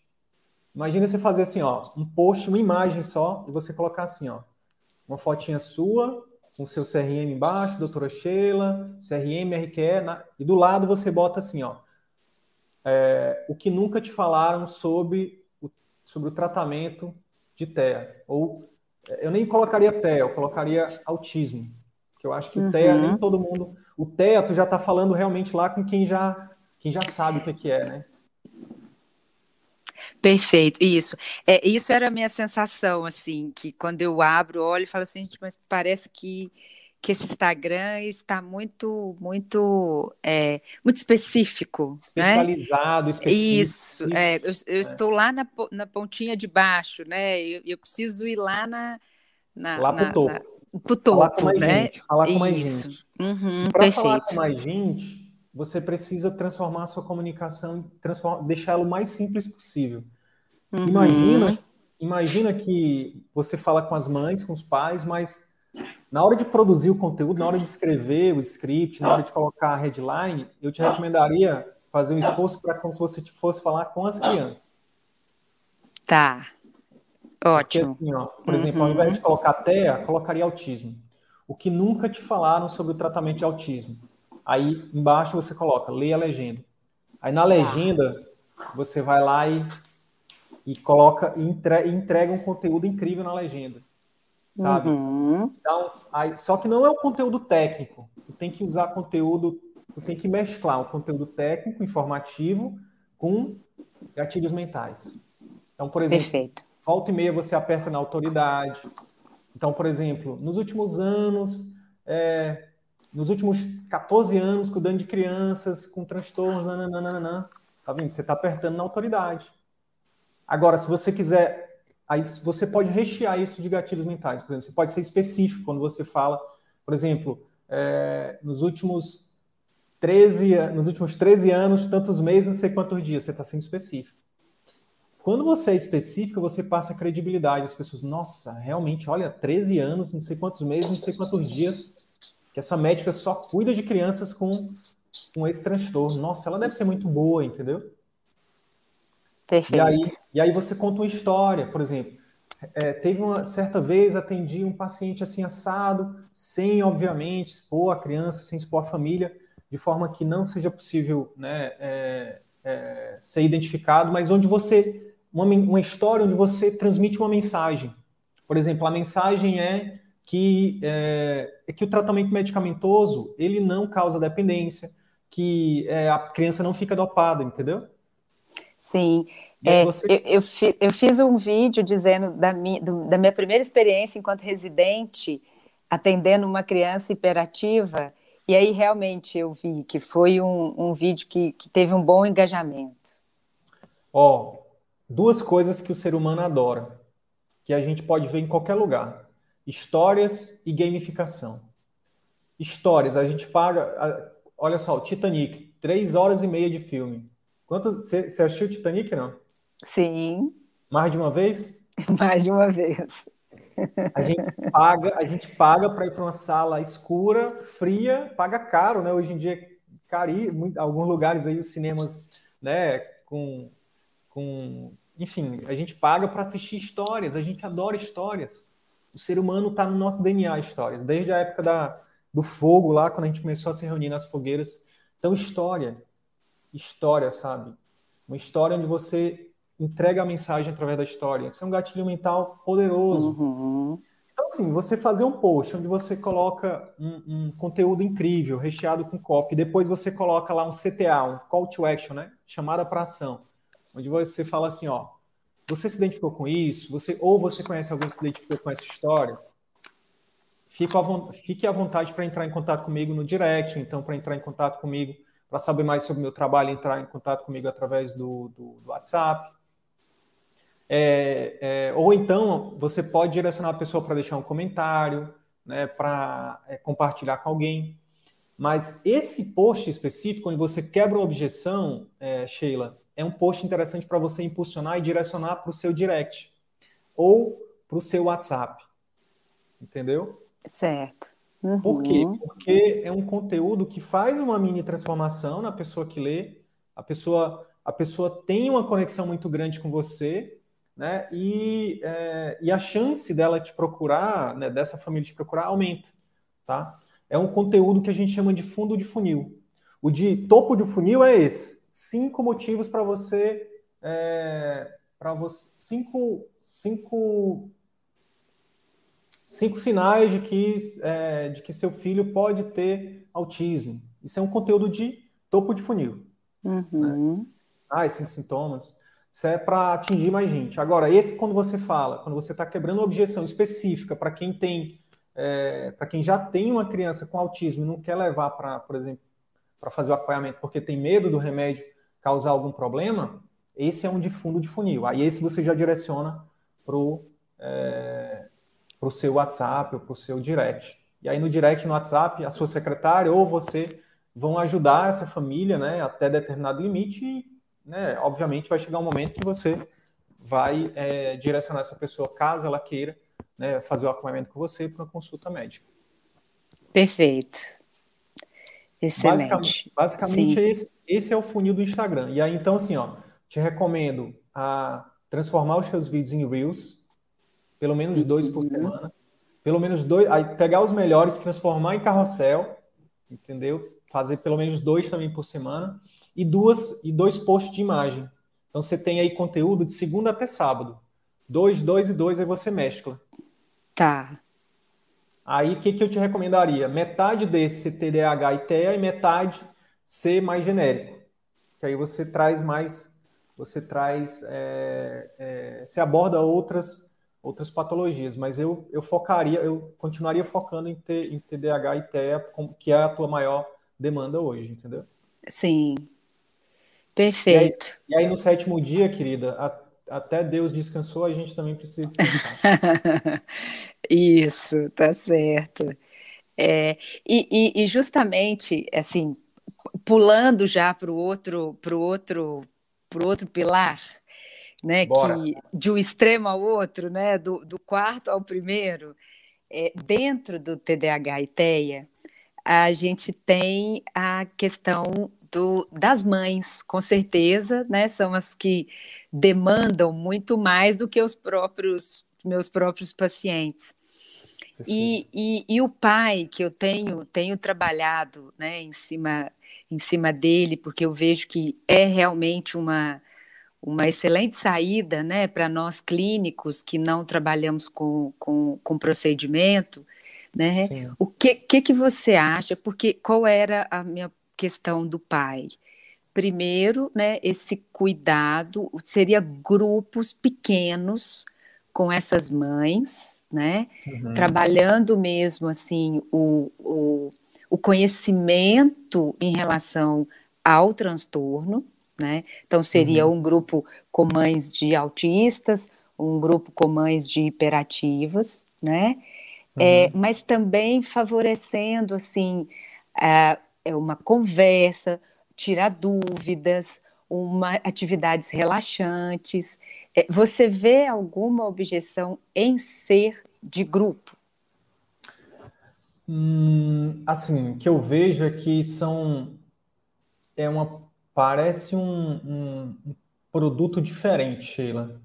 Imagina você fazer assim, ó, um post, uma imagem só, e você colocar assim, ó, uma fotinha sua, com seu CRM embaixo, doutora Sheila, CRM, RQE, na, e do lado você bota assim, ó, é, o que nunca te falaram sobre o, sobre o tratamento de TEA. Ou eu nem colocaria TEA, eu colocaria autismo. Porque eu acho que uhum. TEA nem todo mundo. O TEA tu já está falando realmente lá com quem já, quem já sabe o que é, né? Perfeito, isso. É, isso era a minha sensação, assim, que quando eu abro, olho e falo assim, gente, mas parece que, que esse Instagram está muito, muito, é, muito específico. Né? Especializado, né? específico. Isso, é, eu, eu é. estou lá na, na pontinha de baixo, né? Eu, eu preciso ir lá na. na lá para o topo. Na, pro topo, falar com mais né? gente. Falar com mais isso. gente. Uhum, para falar com mais gente você precisa transformar a sua comunicação, deixá-lo o mais simples possível. Uhum. Imagina, imagina que você fala com as mães, com os pais, mas na hora de produzir o conteúdo, na hora de escrever o script, na hora de colocar a headline, eu te recomendaria fazer um esforço para como se você fosse falar com as crianças. Tá. Ótimo. Porque assim, ó, por uhum. exemplo, ao invés de colocar TEA, colocaria autismo. O que nunca te falaram sobre o tratamento de autismo? Aí embaixo você coloca, lê a legenda. Aí na legenda, você vai lá e, e coloca e entrega um conteúdo incrível na legenda. Sabe? Uhum. Então, aí, só que não é o conteúdo técnico. Tu tem que usar conteúdo, tu tem que mesclar o conteúdo técnico, informativo, com gatilhos mentais. Então, por exemplo, Perfeito. volta e meia você aperta na autoridade. Então, por exemplo, nos últimos anos, é, nos últimos 14 anos, cuidando de crianças com transtornos, nananana, tá vendo? Você está apertando na autoridade. Agora, se você quiser, aí você pode rechear isso de gatilhos mentais. Por exemplo, você pode ser específico quando você fala, por exemplo, é, nos últimos 13, nos últimos 13 anos, tantos meses, não sei quantos dias, você está sendo específico. Quando você é específico, você passa credibilidade. As pessoas, nossa, realmente, olha, 13 anos, não sei quantos meses, não sei quantos dias, que essa médica só cuida de crianças com, com esse transtorno. Nossa, ela deve ser muito boa, entendeu? Perfeito. E aí, e aí você conta uma história, por exemplo. É, teve uma certa vez, atendi um paciente assim assado, sem, obviamente, expor a criança, sem expor a família, de forma que não seja possível né, é, é, ser identificado, mas onde você. Uma, uma história onde você transmite uma mensagem. Por exemplo, a mensagem é que, é, é, que o tratamento medicamentoso ele não causa dependência, que é, a criança não fica dopada, entendeu? Sim. É, você... eu, eu, eu, fiz um vídeo dizendo da minha, do, da minha primeira experiência enquanto residente, atendendo uma criança hiperativa, e aí realmente eu vi que foi um, um vídeo que, que teve um bom engajamento. Ó, duas coisas que o ser humano adora, que a gente pode ver em qualquer lugar Histórias e gamificação. Histórias, a gente paga. Olha só, o Titanic, três horas e meia de filme. Quantas? Você assistiu o Titanic, não? Sim. Mais de uma vez? Mais de uma vez. A gente paga, a gente paga para ir para uma sala escura, fria, paga caro, né? Hoje em dia, cari, muito, alguns lugares aí os cinemas, né, com, com, enfim, a gente paga para assistir histórias. A gente adora histórias o ser humano está no nosso DNA histórias, desde a época da, do fogo lá, quando a gente começou a se reunir nas fogueiras. Então, história, história, sabe? Uma história onde você entrega a mensagem através da história. Isso é um gatilho mental poderoso. Uhum. Então, assim, você fazer um post onde você coloca um, um, conteúdo incrível, recheado com copy, depois você coloca lá um CTA, um call to action, né? Chamada para ação, onde você fala assim, ó, você se identificou com isso? Você ou você conhece alguém que se identificou com essa história? Fique à vontade para entrar em contato comigo no direct, então para entrar em contato comigo, para saber mais sobre o meu trabalho, entrar em contato comigo através do, do, do WhatsApp. É, é, ou então você pode direcionar a pessoa para deixar um comentário, né, para é, compartilhar com alguém. Mas esse post específico, onde você quebra uma objeção, é, Sheila, é um post interessante para você impulsionar e direcionar para o seu direct ou para o seu WhatsApp. Entendeu? Certo. Uhum. Por quê? Porque é um conteúdo que faz uma mini transformação na pessoa que lê. A pessoa, a pessoa tem uma conexão muito grande com você, né? E, é, e a chance dela te procurar, né, dessa família te procurar, aumenta, tá? É um conteúdo que a gente chama de fundo de funil. O de topo de funil é esse cinco motivos para você, é, para você, cinco, cinco, cinco sinais de que, é, de que seu filho pode ter autismo. Isso é um conteúdo de topo de funil. Uhum. Né? Ah, cinco sintomas. Isso é para atingir mais gente. Agora, esse quando você fala, quando você está quebrando uma objeção específica para quem tem, é, para quem já tem uma criança com autismo e não quer levar para, por exemplo, para fazer o acompanhamento porque tem medo do remédio causar algum problema, esse é um de fundo de funil. Aí esse você já direciona para o é, pro seu WhatsApp ou para o seu direct. E aí no direct, no WhatsApp, a sua secretária ou você vão ajudar essa família né, até determinado limite e, né, obviamente, vai chegar um momento que você vai é, direcionar essa pessoa, caso ela queira, né, fazer o acompanhamento com você para uma consulta médica. Perfeito. Excelente. Basicamente, basicamente esse, esse, é o funil do Instagram. E aí, então, assim, ó, te recomendo a transformar os seus vídeos em Reels, pelo menos dois por uhum. semana. Pelo menos dois, aí pegar os melhores, transformar em carrossel, entendeu? fazer pelo menos dois também por semana, e duas e dois posts de imagem. Então você tem aí conteúdo de segunda até sábado. Dois, dois e dois, aí você mescla. Tá. Aí o que, que eu te recomendaria? Metade desse TDAH e TEA e metade ser mais genérico. Que aí você traz mais, você traz, é, é, você aborda outras outras patologias, mas eu, eu focaria, eu continuaria focando em, ter, em TDAH e TEA, que é a tua maior demanda hoje, entendeu? Sim. Perfeito. E aí, e aí no sétimo dia, querida, a, até Deus descansou, a gente também precisa descansar. Isso, tá certo. É, e, e, e justamente, assim, pulando já para o outro, pro outro, pro outro pilar, né, que de um extremo ao outro, né, do, do quarto ao primeiro, é, dentro do TDAH e TEA, a gente tem a questão do, das mães, com certeza, né? São as que demandam muito mais do que os próprios meus próprios pacientes. E, e, e, o pai que eu tenho tenho trabalhado né, em cima em cima dele porque eu vejo que é realmente uma uma excelente saída né, para nós clínicos que não trabalhamos com, com, com procedimento né? O que, que, que você acha? Porque qual era a minha questão do pai? Primeiro, né, esse cuidado seria grupos pequenos com essas mães, né? Uhum. Trabalhando mesmo assim o, o, o conhecimento em relação ao transtorno, né? Então seria uhum. um grupo com mães de autistas, um grupo com mães de hiperativas, né? É, uhum. é, mas também favorecendo assim é, uma conversa, tirar dúvidas, uma atividades relaxantes. É, você vê alguma objeção em ser de grupo? Hum, assim, que eu vejo é que são é uma parece um, um, um produto diferente, Sheila.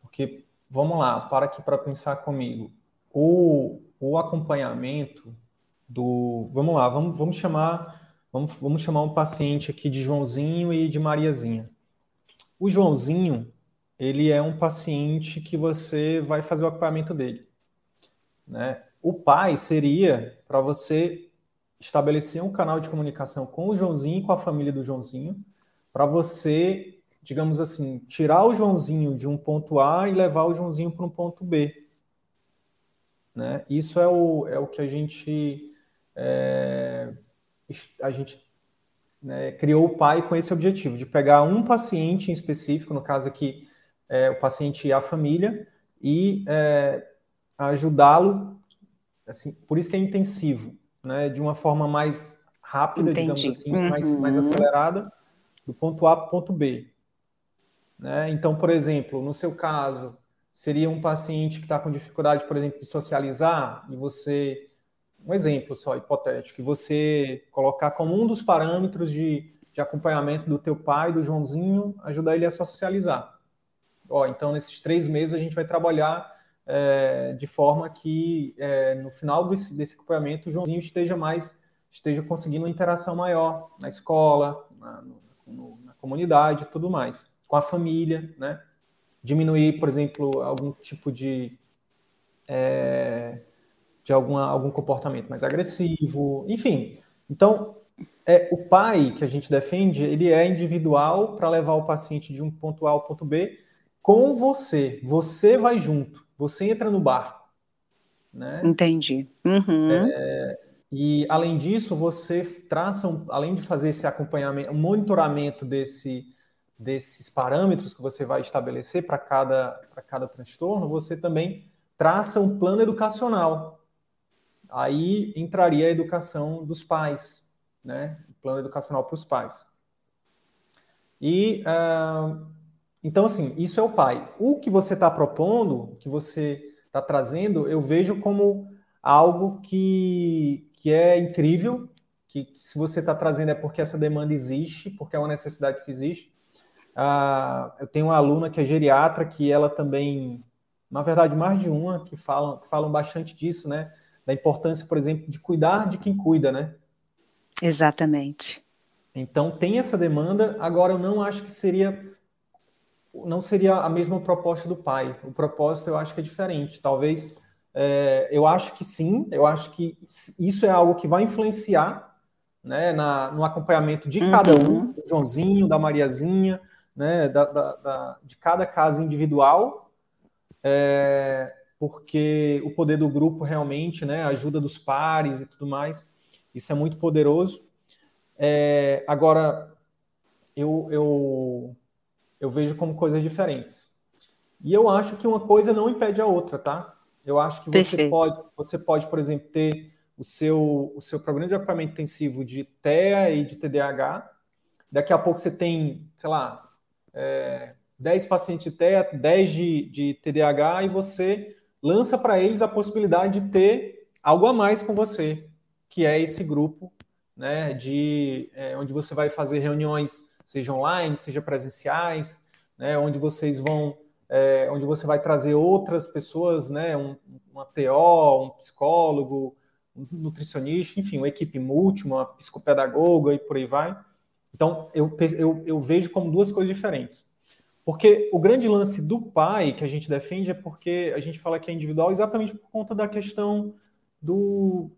Porque vamos lá, para aqui para pensar comigo o, o acompanhamento do. Vamos lá, vamos, vamos chamar. Vamos, vamos chamar um paciente aqui de Joãozinho e de Mariazinha. O Joãozinho, ele é um paciente que você vai fazer o acompanhamento dele. Né? O pai seria para você estabelecer um canal de comunicação com o Joãozinho e com a família do Joãozinho, para você, digamos assim, tirar o Joãozinho de um ponto A e levar o Joãozinho para um ponto B. Né? Isso é o, é o que a gente, é, a gente né, criou o PAI com esse objetivo, de pegar um paciente em específico, no caso aqui, é, o paciente e a família, e é, ajudá-lo, assim, por isso que é intensivo, né, de uma forma mais rápida, Entendi. digamos assim, uhum. mais, mais acelerada, do ponto A para o ponto B. Né? Então, por exemplo, no seu caso, seria um paciente que está com dificuldade, por exemplo, de socializar, e você, um exemplo só hipotético, que você colocar como um dos parâmetros de, de acompanhamento do teu pai, do Joãozinho, ajudar ele a socializar. Ó, então, nesses três meses, a gente vai trabalhar é, de forma que é, no final desse, desse acompanhamento o Joãozinho esteja mais esteja conseguindo uma interação maior na escola, na, no, na comunidade, tudo mais, com a família, né? diminuir, por exemplo, algum tipo de é, de alguma, algum comportamento mais agressivo, enfim. Então, é, o pai que a gente defende, ele é individual para levar o paciente de um ponto A ao ponto B com você. Você vai junto, você entra no barco. Né? Entendi. Uhum. É, e além disso, você traça, um, além de fazer esse acompanhamento, um monitoramento desse, desses parâmetros que você vai estabelecer para cada, para cada transtorno, você também traça um plano educacional. Aí entraria a educação dos pais, né? O plano educacional para os pais. E uh, então, assim, isso é o pai. O que você está propondo, que você está trazendo, eu vejo como algo que, que é incrível, que, que se você está trazendo é porque essa demanda existe, porque é uma necessidade que existe, ah, eu tenho uma aluna que é geriatra, que ela também, na verdade, mais de uma, que falam, que falam bastante disso, né? Da importância, por exemplo, de cuidar de quem cuida, né? Exatamente. Então tem essa demanda. Agora eu não acho que seria não seria a mesma proposta do pai. O propósito eu acho que é diferente. Talvez é, eu acho que sim. Eu acho que isso é algo que vai influenciar né, na, no acompanhamento de cada um, uhum. do Joãozinho, da Mariazinha, né, da, da, da, de cada casa individual, é, porque o poder do grupo realmente, né, a ajuda dos pares e tudo mais, isso é muito poderoso. É, agora, eu, eu, eu vejo como coisas diferentes. E eu acho que uma coisa não impede a outra, tá? Eu acho que você pode, você pode, por exemplo, ter o seu, o seu programa de acompanhamento intensivo de TEA e de TDAH. Daqui a pouco você tem, sei lá, é, 10 pacientes de TEA, 10 de, de TDAH, e você lança para eles a possibilidade de ter algo a mais com você, que é esse grupo, né, de é, onde você vai fazer reuniões, seja online, seja presenciais, né, onde vocês vão, é, onde você vai trazer outras pessoas, né, um, uma TO, um psicólogo, um nutricionista, enfim, uma equipe multi, uma psicopedagoga e por aí vai. Então, eu, eu, eu vejo como duas coisas diferentes. Porque o grande lance do pai que a gente defende é porque a gente fala que é individual exatamente por conta da questão do,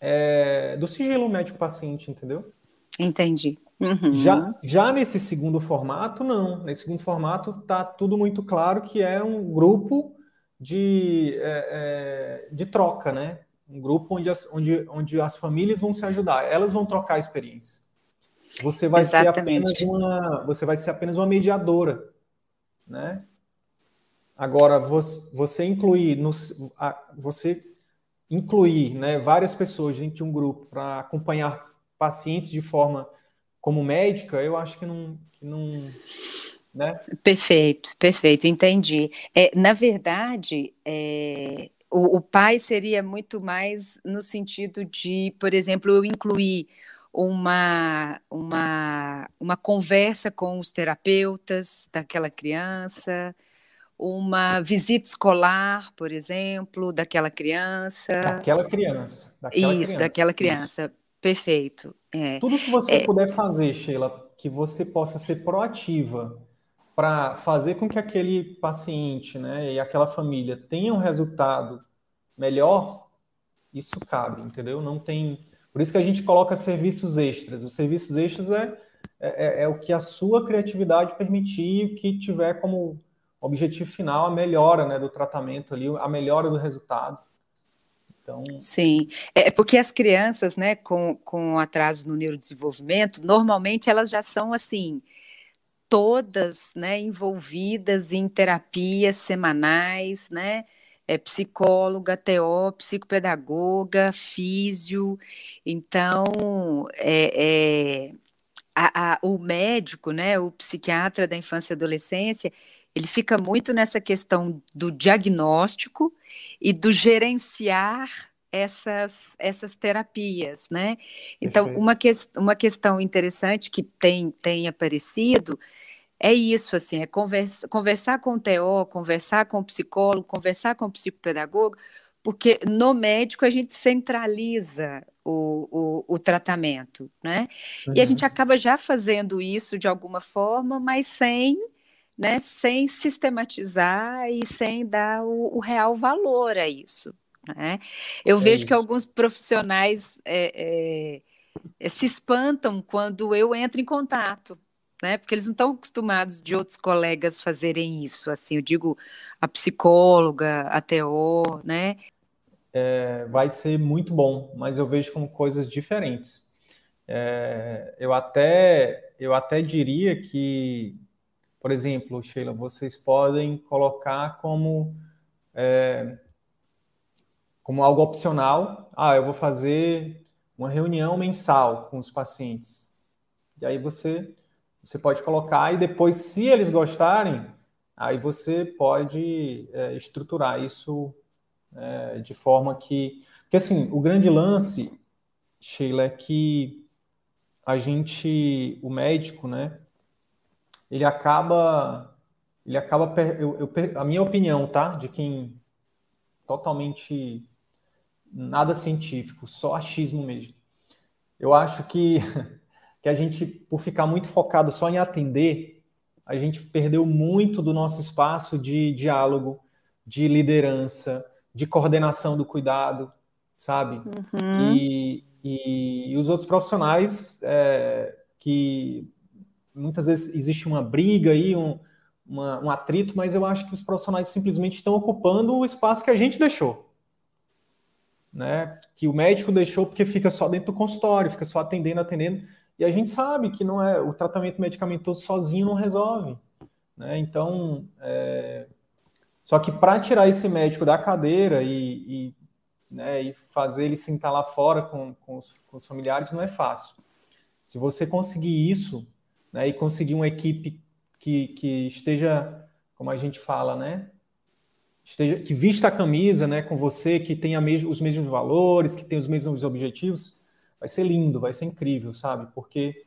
é, do sigilo médico-paciente, entendeu? Entendi. Uhum. Já, já nesse segundo formato, não. Nesse segundo formato, tá tudo muito claro que é um grupo de, é, é, de troca, né? Um grupo onde as, onde, onde as famílias vão se ajudar, elas vão trocar experiência. Você vai Exatamente. ser apenas uma, você vai ser apenas uma mediadora, né? Agora você, você incluir no, você incluir, né, várias pessoas dentro de um grupo para acompanhar pacientes de forma como médica, eu acho que não, que não né? Perfeito, perfeito, entendi. É, na verdade, é, o, o pai seria muito mais no sentido de, por exemplo, eu incluir uma, uma, uma conversa com os terapeutas daquela criança, uma visita escolar, por exemplo, daquela criança. Daquela criança. Daquela Isso, criança. daquela criança. Isso. Perfeito. É. Tudo que você é. puder fazer, Sheila, que você possa ser proativa para fazer com que aquele paciente né, e aquela família tenham um resultado melhor, isso cabe, entendeu? Não tem. Por isso que a gente coloca serviços extras. Os serviços extras é, é, é o que a sua criatividade permitir, que tiver como objetivo final a melhora né, do tratamento ali, a melhora do resultado. Então... Sim, é porque as crianças, né, com, com atraso no neurodesenvolvimento, normalmente elas já são assim, todas, né, envolvidas em terapias semanais, né, é psicóloga, TO, psicopedagoga, físio. Então, é, é a, a, o médico, né, o psiquiatra da infância e adolescência, ele fica muito nessa questão do diagnóstico e do gerenciar essas, essas terapias, né? Então, uma, que, uma questão interessante que tem, tem aparecido é isso, assim, é conversa, conversar com o TO, conversar com o psicólogo, conversar com o psicopedagogo, porque no médico a gente centraliza o, o, o tratamento, né? Uhum. E a gente uhum. acaba já fazendo isso de alguma forma, mas sem, né, sem sistematizar e sem dar o, o real valor a isso. Né? Eu é vejo isso. que alguns profissionais é, é, se espantam quando eu entro em contato né? Porque eles não estão acostumados de outros colegas fazerem isso. Assim, eu digo a psicóloga, a TO, né? É, vai ser muito bom, mas eu vejo como coisas diferentes. É, eu até eu até diria que, por exemplo, Sheila, vocês podem colocar como é, como algo opcional. Ah, eu vou fazer uma reunião mensal com os pacientes. E aí você você pode colocar e depois, se eles gostarem, aí você pode é, estruturar isso é, de forma que. Porque assim, o grande lance, Sheila, é que a gente, o médico, né, ele acaba. Ele acaba. Eu, eu, a minha opinião, tá? De quem totalmente nada científico, só achismo mesmo. eu acho que, que a gente, por ficar muito focado só em atender, a gente perdeu muito do nosso espaço de diálogo, de liderança, de coordenação do cuidado, sabe? Uhum. E, e, e, os outros profissionais é, que muitas vezes existe uma briga aí, um, uma, um atrito, mas eu acho que os profissionais simplesmente estão ocupando o espaço que a gente deixou. Né? Que o médico deixou porque fica só dentro do consultório, fica só atendendo, atendendo. E a gente sabe que não é o tratamento medicamentoso sozinho não resolve. Né? Então, é... só que para tirar esse médico da cadeira e, e, né, e, fazer ele sentar lá fora com, com, os, com, os, familiares não é fácil. Se você conseguir isso né, e conseguir uma equipe que, que esteja, como a gente fala, né, esteja, que vista a camisa né, com você, que tenha os mesmos valores, que tenha os mesmos objetivos, vai ser lindo, vai ser incrível, sabe? Porque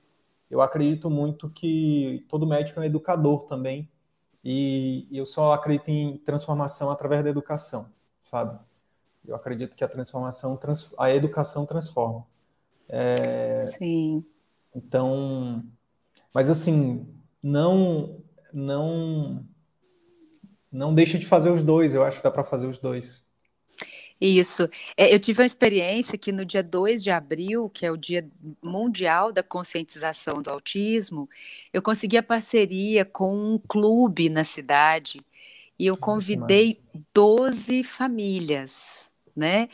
eu acredito muito que todo médico é um educador também, e, eu só acredito em transformação através da educação, sabe? Eu acredito que a transformação, a educação transforma. É... Sim. Então, mas assim, não, não, não deixa de fazer os dois. Eu acho que dá para fazer os dois. Isso. É, eu tive uma experiência que no dia 2 de abril, que é o Dia Mundial da Conscientização do Autismo, eu consegui a parceria com um clube na cidade e eu convidei 12 famílias, né?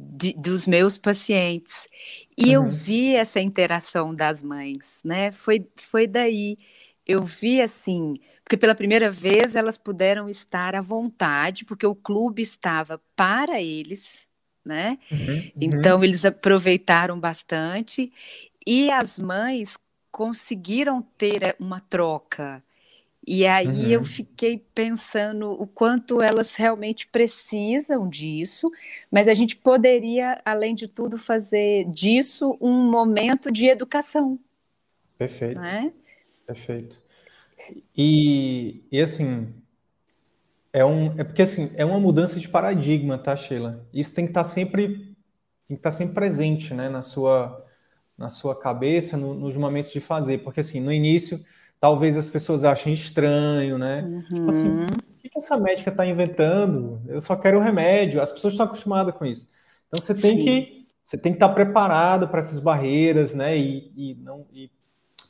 De, dos meus pacientes. E uhum. eu vi essa interação das mães, né? Foi, foi daí. Eu vi assim, porque pela primeira vez elas puderam estar à vontade, porque o clube estava para eles, né? Uhum, uhum. Então eles aproveitaram bastante e as mães conseguiram ter eh, uma troca. E aí uhum. eu fiquei pensando o quanto elas realmente precisam disso, mas a gente poderia, além de tudo, fazer disso um momento de educação. Perfeito. Né? Perfeito. E, e assim, é, um, é porque assim, é uma mudança de paradigma, tá, Sheila? Isso tem que estar tá sempre, tem que estar tá sempre presente, né, na sua, na sua cabeça, no, nos momentos de fazer, porque assim, no início, talvez as pessoas achem estranho, né? Uhum. Tipo assim, uhum. o que, essa médica está inventando? Eu só quero o remédio. As pessoas estão acostumadas com isso. Então você tem Sim. que você tem que estar tá preparado para essas barreiras, né? E, e não e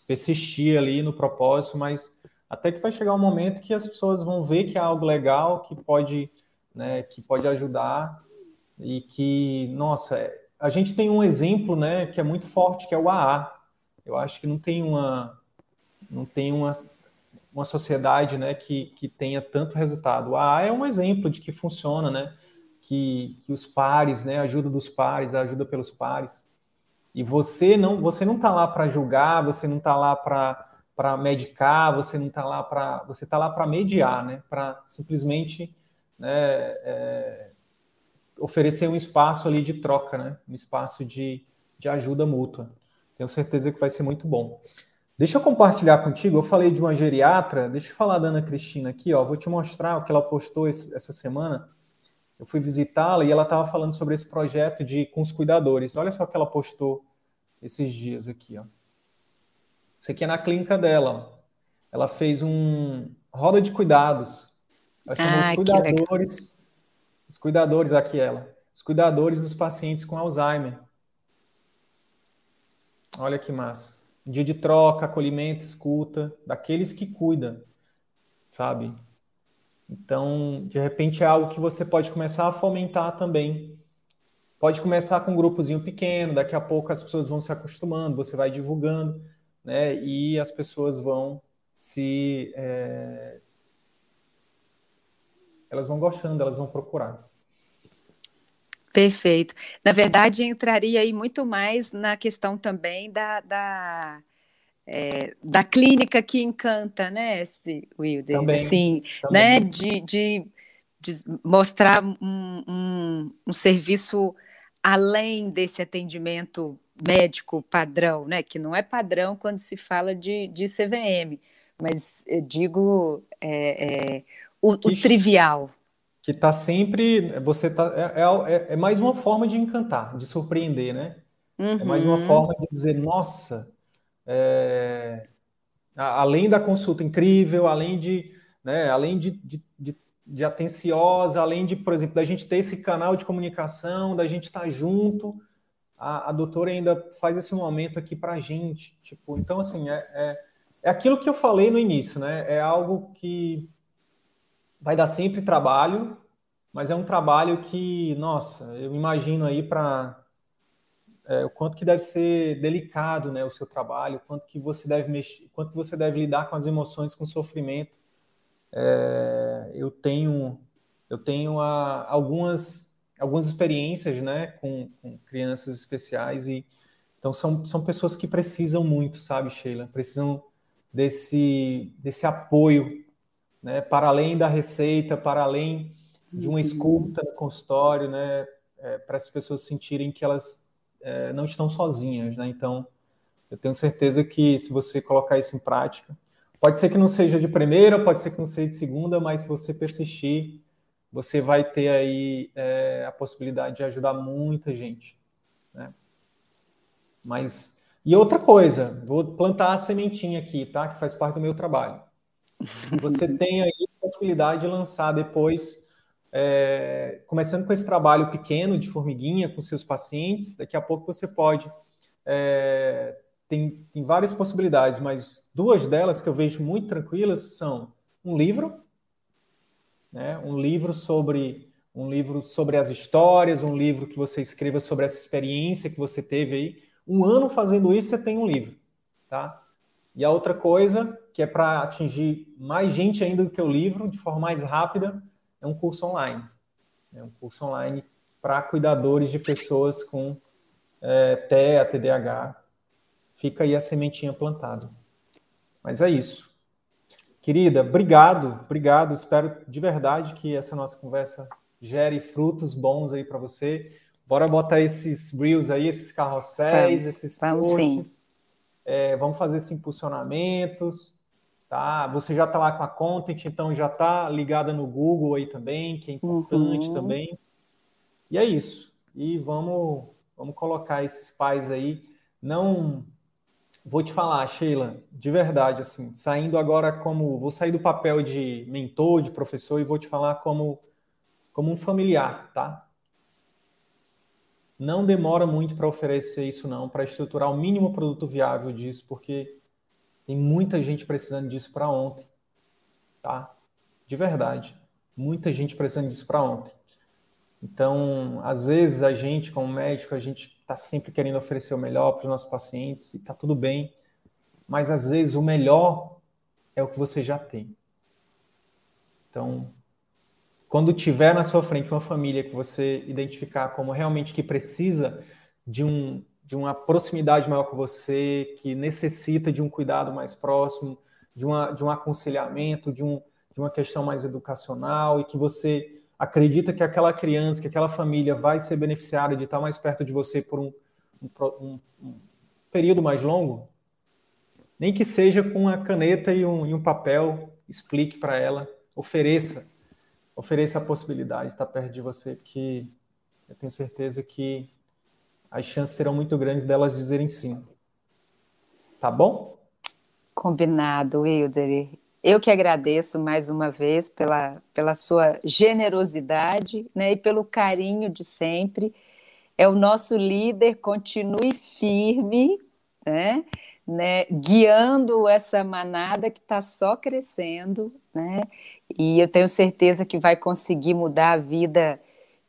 persistir ali no propósito, mas até que vai chegar um momento que as pessoas vão ver que é algo legal, que pode, né, que pode ajudar e que, nossa, a gente tem um exemplo, né, que é muito forte, que é o AA. Eu acho que não tem uma, não tem uma, uma sociedade, né, que, que tenha tanto resultado. O AA é um exemplo de que funciona, né, que, que os pares, né, ajuda dos pares, ajuda pelos pares. E você não, você não está lá para julgar, você não está lá para para medicar, você não está lá para você está lá para mediar, né? Para simplesmente né, é, oferecer um espaço ali de troca, né? Um espaço de, de ajuda mútua. Tenho certeza que vai ser muito bom. Deixa eu compartilhar contigo. Eu falei de uma geriatra. Deixa eu falar da Ana Cristina aqui, ó. Vou te mostrar o que ela postou esse, essa semana. Eu fui visitá-la e ela estava falando sobre esse projeto de com os cuidadores. Olha só o que ela postou esses dias aqui, ó. Isso aqui é na clínica dela. Ela fez um roda de cuidados. Ela chamou ah, os cuidadores. Os cuidadores, aqui ela. Os cuidadores dos pacientes com Alzheimer. Olha que massa. Dia de troca, acolhimento, escuta, daqueles que cuidam, sabe? Então, de repente é algo que você pode começar a fomentar também. Pode começar com um grupozinho pequeno, daqui a pouco as pessoas vão se acostumando, você vai divulgando né? E as pessoas vão se é... elas vão gostando, elas vão procurar. Perfeito. Na verdade, entraria aí muito mais na questão também da, da, é, da clínica que encanta, né, Wilder? Também, assim, também. né, de, de, de mostrar um, um, um serviço além desse atendimento médico padrão, né? Que não é padrão quando se fala de, de CVM, mas eu digo é, é, o, o, trivial. Que está sempre. Você tá, é, é, é, é, mais uma forma de encantar, de surpreender, né? Uhum. É mais uma uhum. forma de dizer, nossa, é, além da consulta incrível, além de, né, além de, de, de, de, atenciosa, além de, por exemplo, da gente ter esse canal de comunicação, da gente estar tá junto, a, a doutora ainda faz esse momento aqui para a gente. Tipo, então, assim, é, é, é aquilo que eu falei no início, né? É algo que vai dar sempre trabalho, mas é um trabalho que, nossa, eu imagino aí para é, o quanto que deve ser delicado, né, o seu trabalho, quanto que você deve mexer, quanto você deve lidar com as emoções, com o sofrimento. É, eu tenho eu tenho a, algumas algumas experiências, né, com, com, crianças especiais e então são, são pessoas que precisam muito, sabe, Sheila, precisam desse desse apoio, né, para além da receita, para além de uma uhum. escuta no consultório, né, é, para as pessoas sentirem que elas é, não estão sozinhas, né? Então, eu tenho certeza que se você colocar isso em prática, pode ser que não seja de primeira, pode ser que não seja de segunda, mas se você persistir, você vai ter aí é, a possibilidade de ajudar muita gente, né? Mas e outra coisa, vou plantar a sementinha aqui, tá? Que faz parte do meu trabalho. Você tem aí a possibilidade de lançar depois é, começando com esse trabalho pequeno de formiguinha com seus pacientes, daqui a pouco você pode. É, tem, tem várias possibilidades, mas duas delas que eu vejo muito tranquilas são um livro, né, um livro sobre um livro sobre as histórias, um livro que você escreva sobre essa experiência que você teve aí. Um ano fazendo isso, você tem um livro, tá? E a outra coisa, que é para atingir mais gente ainda do que o livro, de forma mais rápida, é um curso online. É um curso online para cuidadores de pessoas com é, TEA, TDAH. Fica aí a sementinha plantada. Mas é isso. Querida, obrigado, obrigado. Espero de verdade que essa nossa conversa gere frutos bons aí para você. Bora botar esses reels aí, esses carrosséis, vamos, esses vamos posts. Sim. É, vamos fazer esses impulsionamentos tá? Você já está lá com a content, então já está ligada no Google aí também, que é importante uhum. também. E é isso. E vamos, vamos colocar esses pais aí. Não vou te falar, Sheila, de verdade, assim, saindo agora como vou sair do papel de mentor, de professor e vou te falar como como um familiar, tá? Não demora muito para oferecer isso não, para estruturar o mínimo produto viável disso, porque tem muita gente precisando disso para ontem, tá? De verdade. Muita gente precisando disso para ontem. Então, às vezes a gente, como médico, a gente está sempre querendo oferecer o melhor para os nossos pacientes e está tudo bem, mas às vezes o melhor é o que você já tem. Então, quando tiver na sua frente uma família que você identificar como realmente que precisa de um de uma proximidade maior com você, que necessita de um cuidado mais próximo, de, uma, de um aconselhamento, de, um, de uma questão mais educacional, e que você acredita que aquela criança, que aquela família vai ser beneficiada de estar mais perto de você por um, um, um período mais longo, nem que seja com uma caneta e um, e um papel, explique para ela, ofereça, ofereça a possibilidade de estar perto de você, porque eu tenho certeza que as chances serão muito grandes delas dizerem sim. Tá bom? Combinado, Wilder. Eu que agradeço mais uma vez pela, pela sua generosidade né, e pelo carinho de sempre. É o nosso líder, continue firme, né, né, guiando essa manada que está só crescendo. Né, e eu tenho certeza que vai conseguir mudar a vida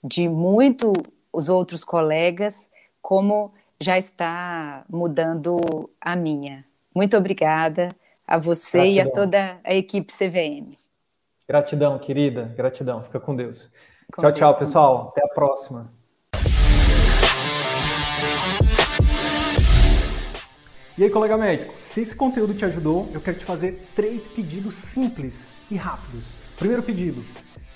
de muitos outros colegas como já está mudando a minha. Muito obrigada a você Gratidão. e a toda a equipe CVM. Gratidão, querida. Gratidão. Fica com Deus. Com tchau, Deus tchau, também. pessoal. Até a próxima. E aí, colega médico, se esse conteúdo te ajudou, eu quero te fazer três pedidos simples e rápidos. Primeiro pedido,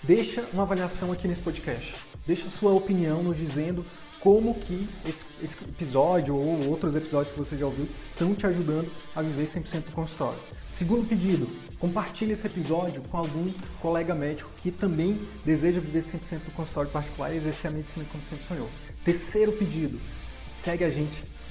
deixa uma avaliação aqui nesse podcast. Deixa sua opinião nos dizendo como que esse, esse, episódio ou outros episódios que você já ouviu estão te ajudando a viver 100% do consultório. Segundo pedido, compartilhe esse episódio com algum colega médico que também deseja viver 100% do consultório particular e exercer a medicina como sempre sonhou. Terceiro pedido, segue a gente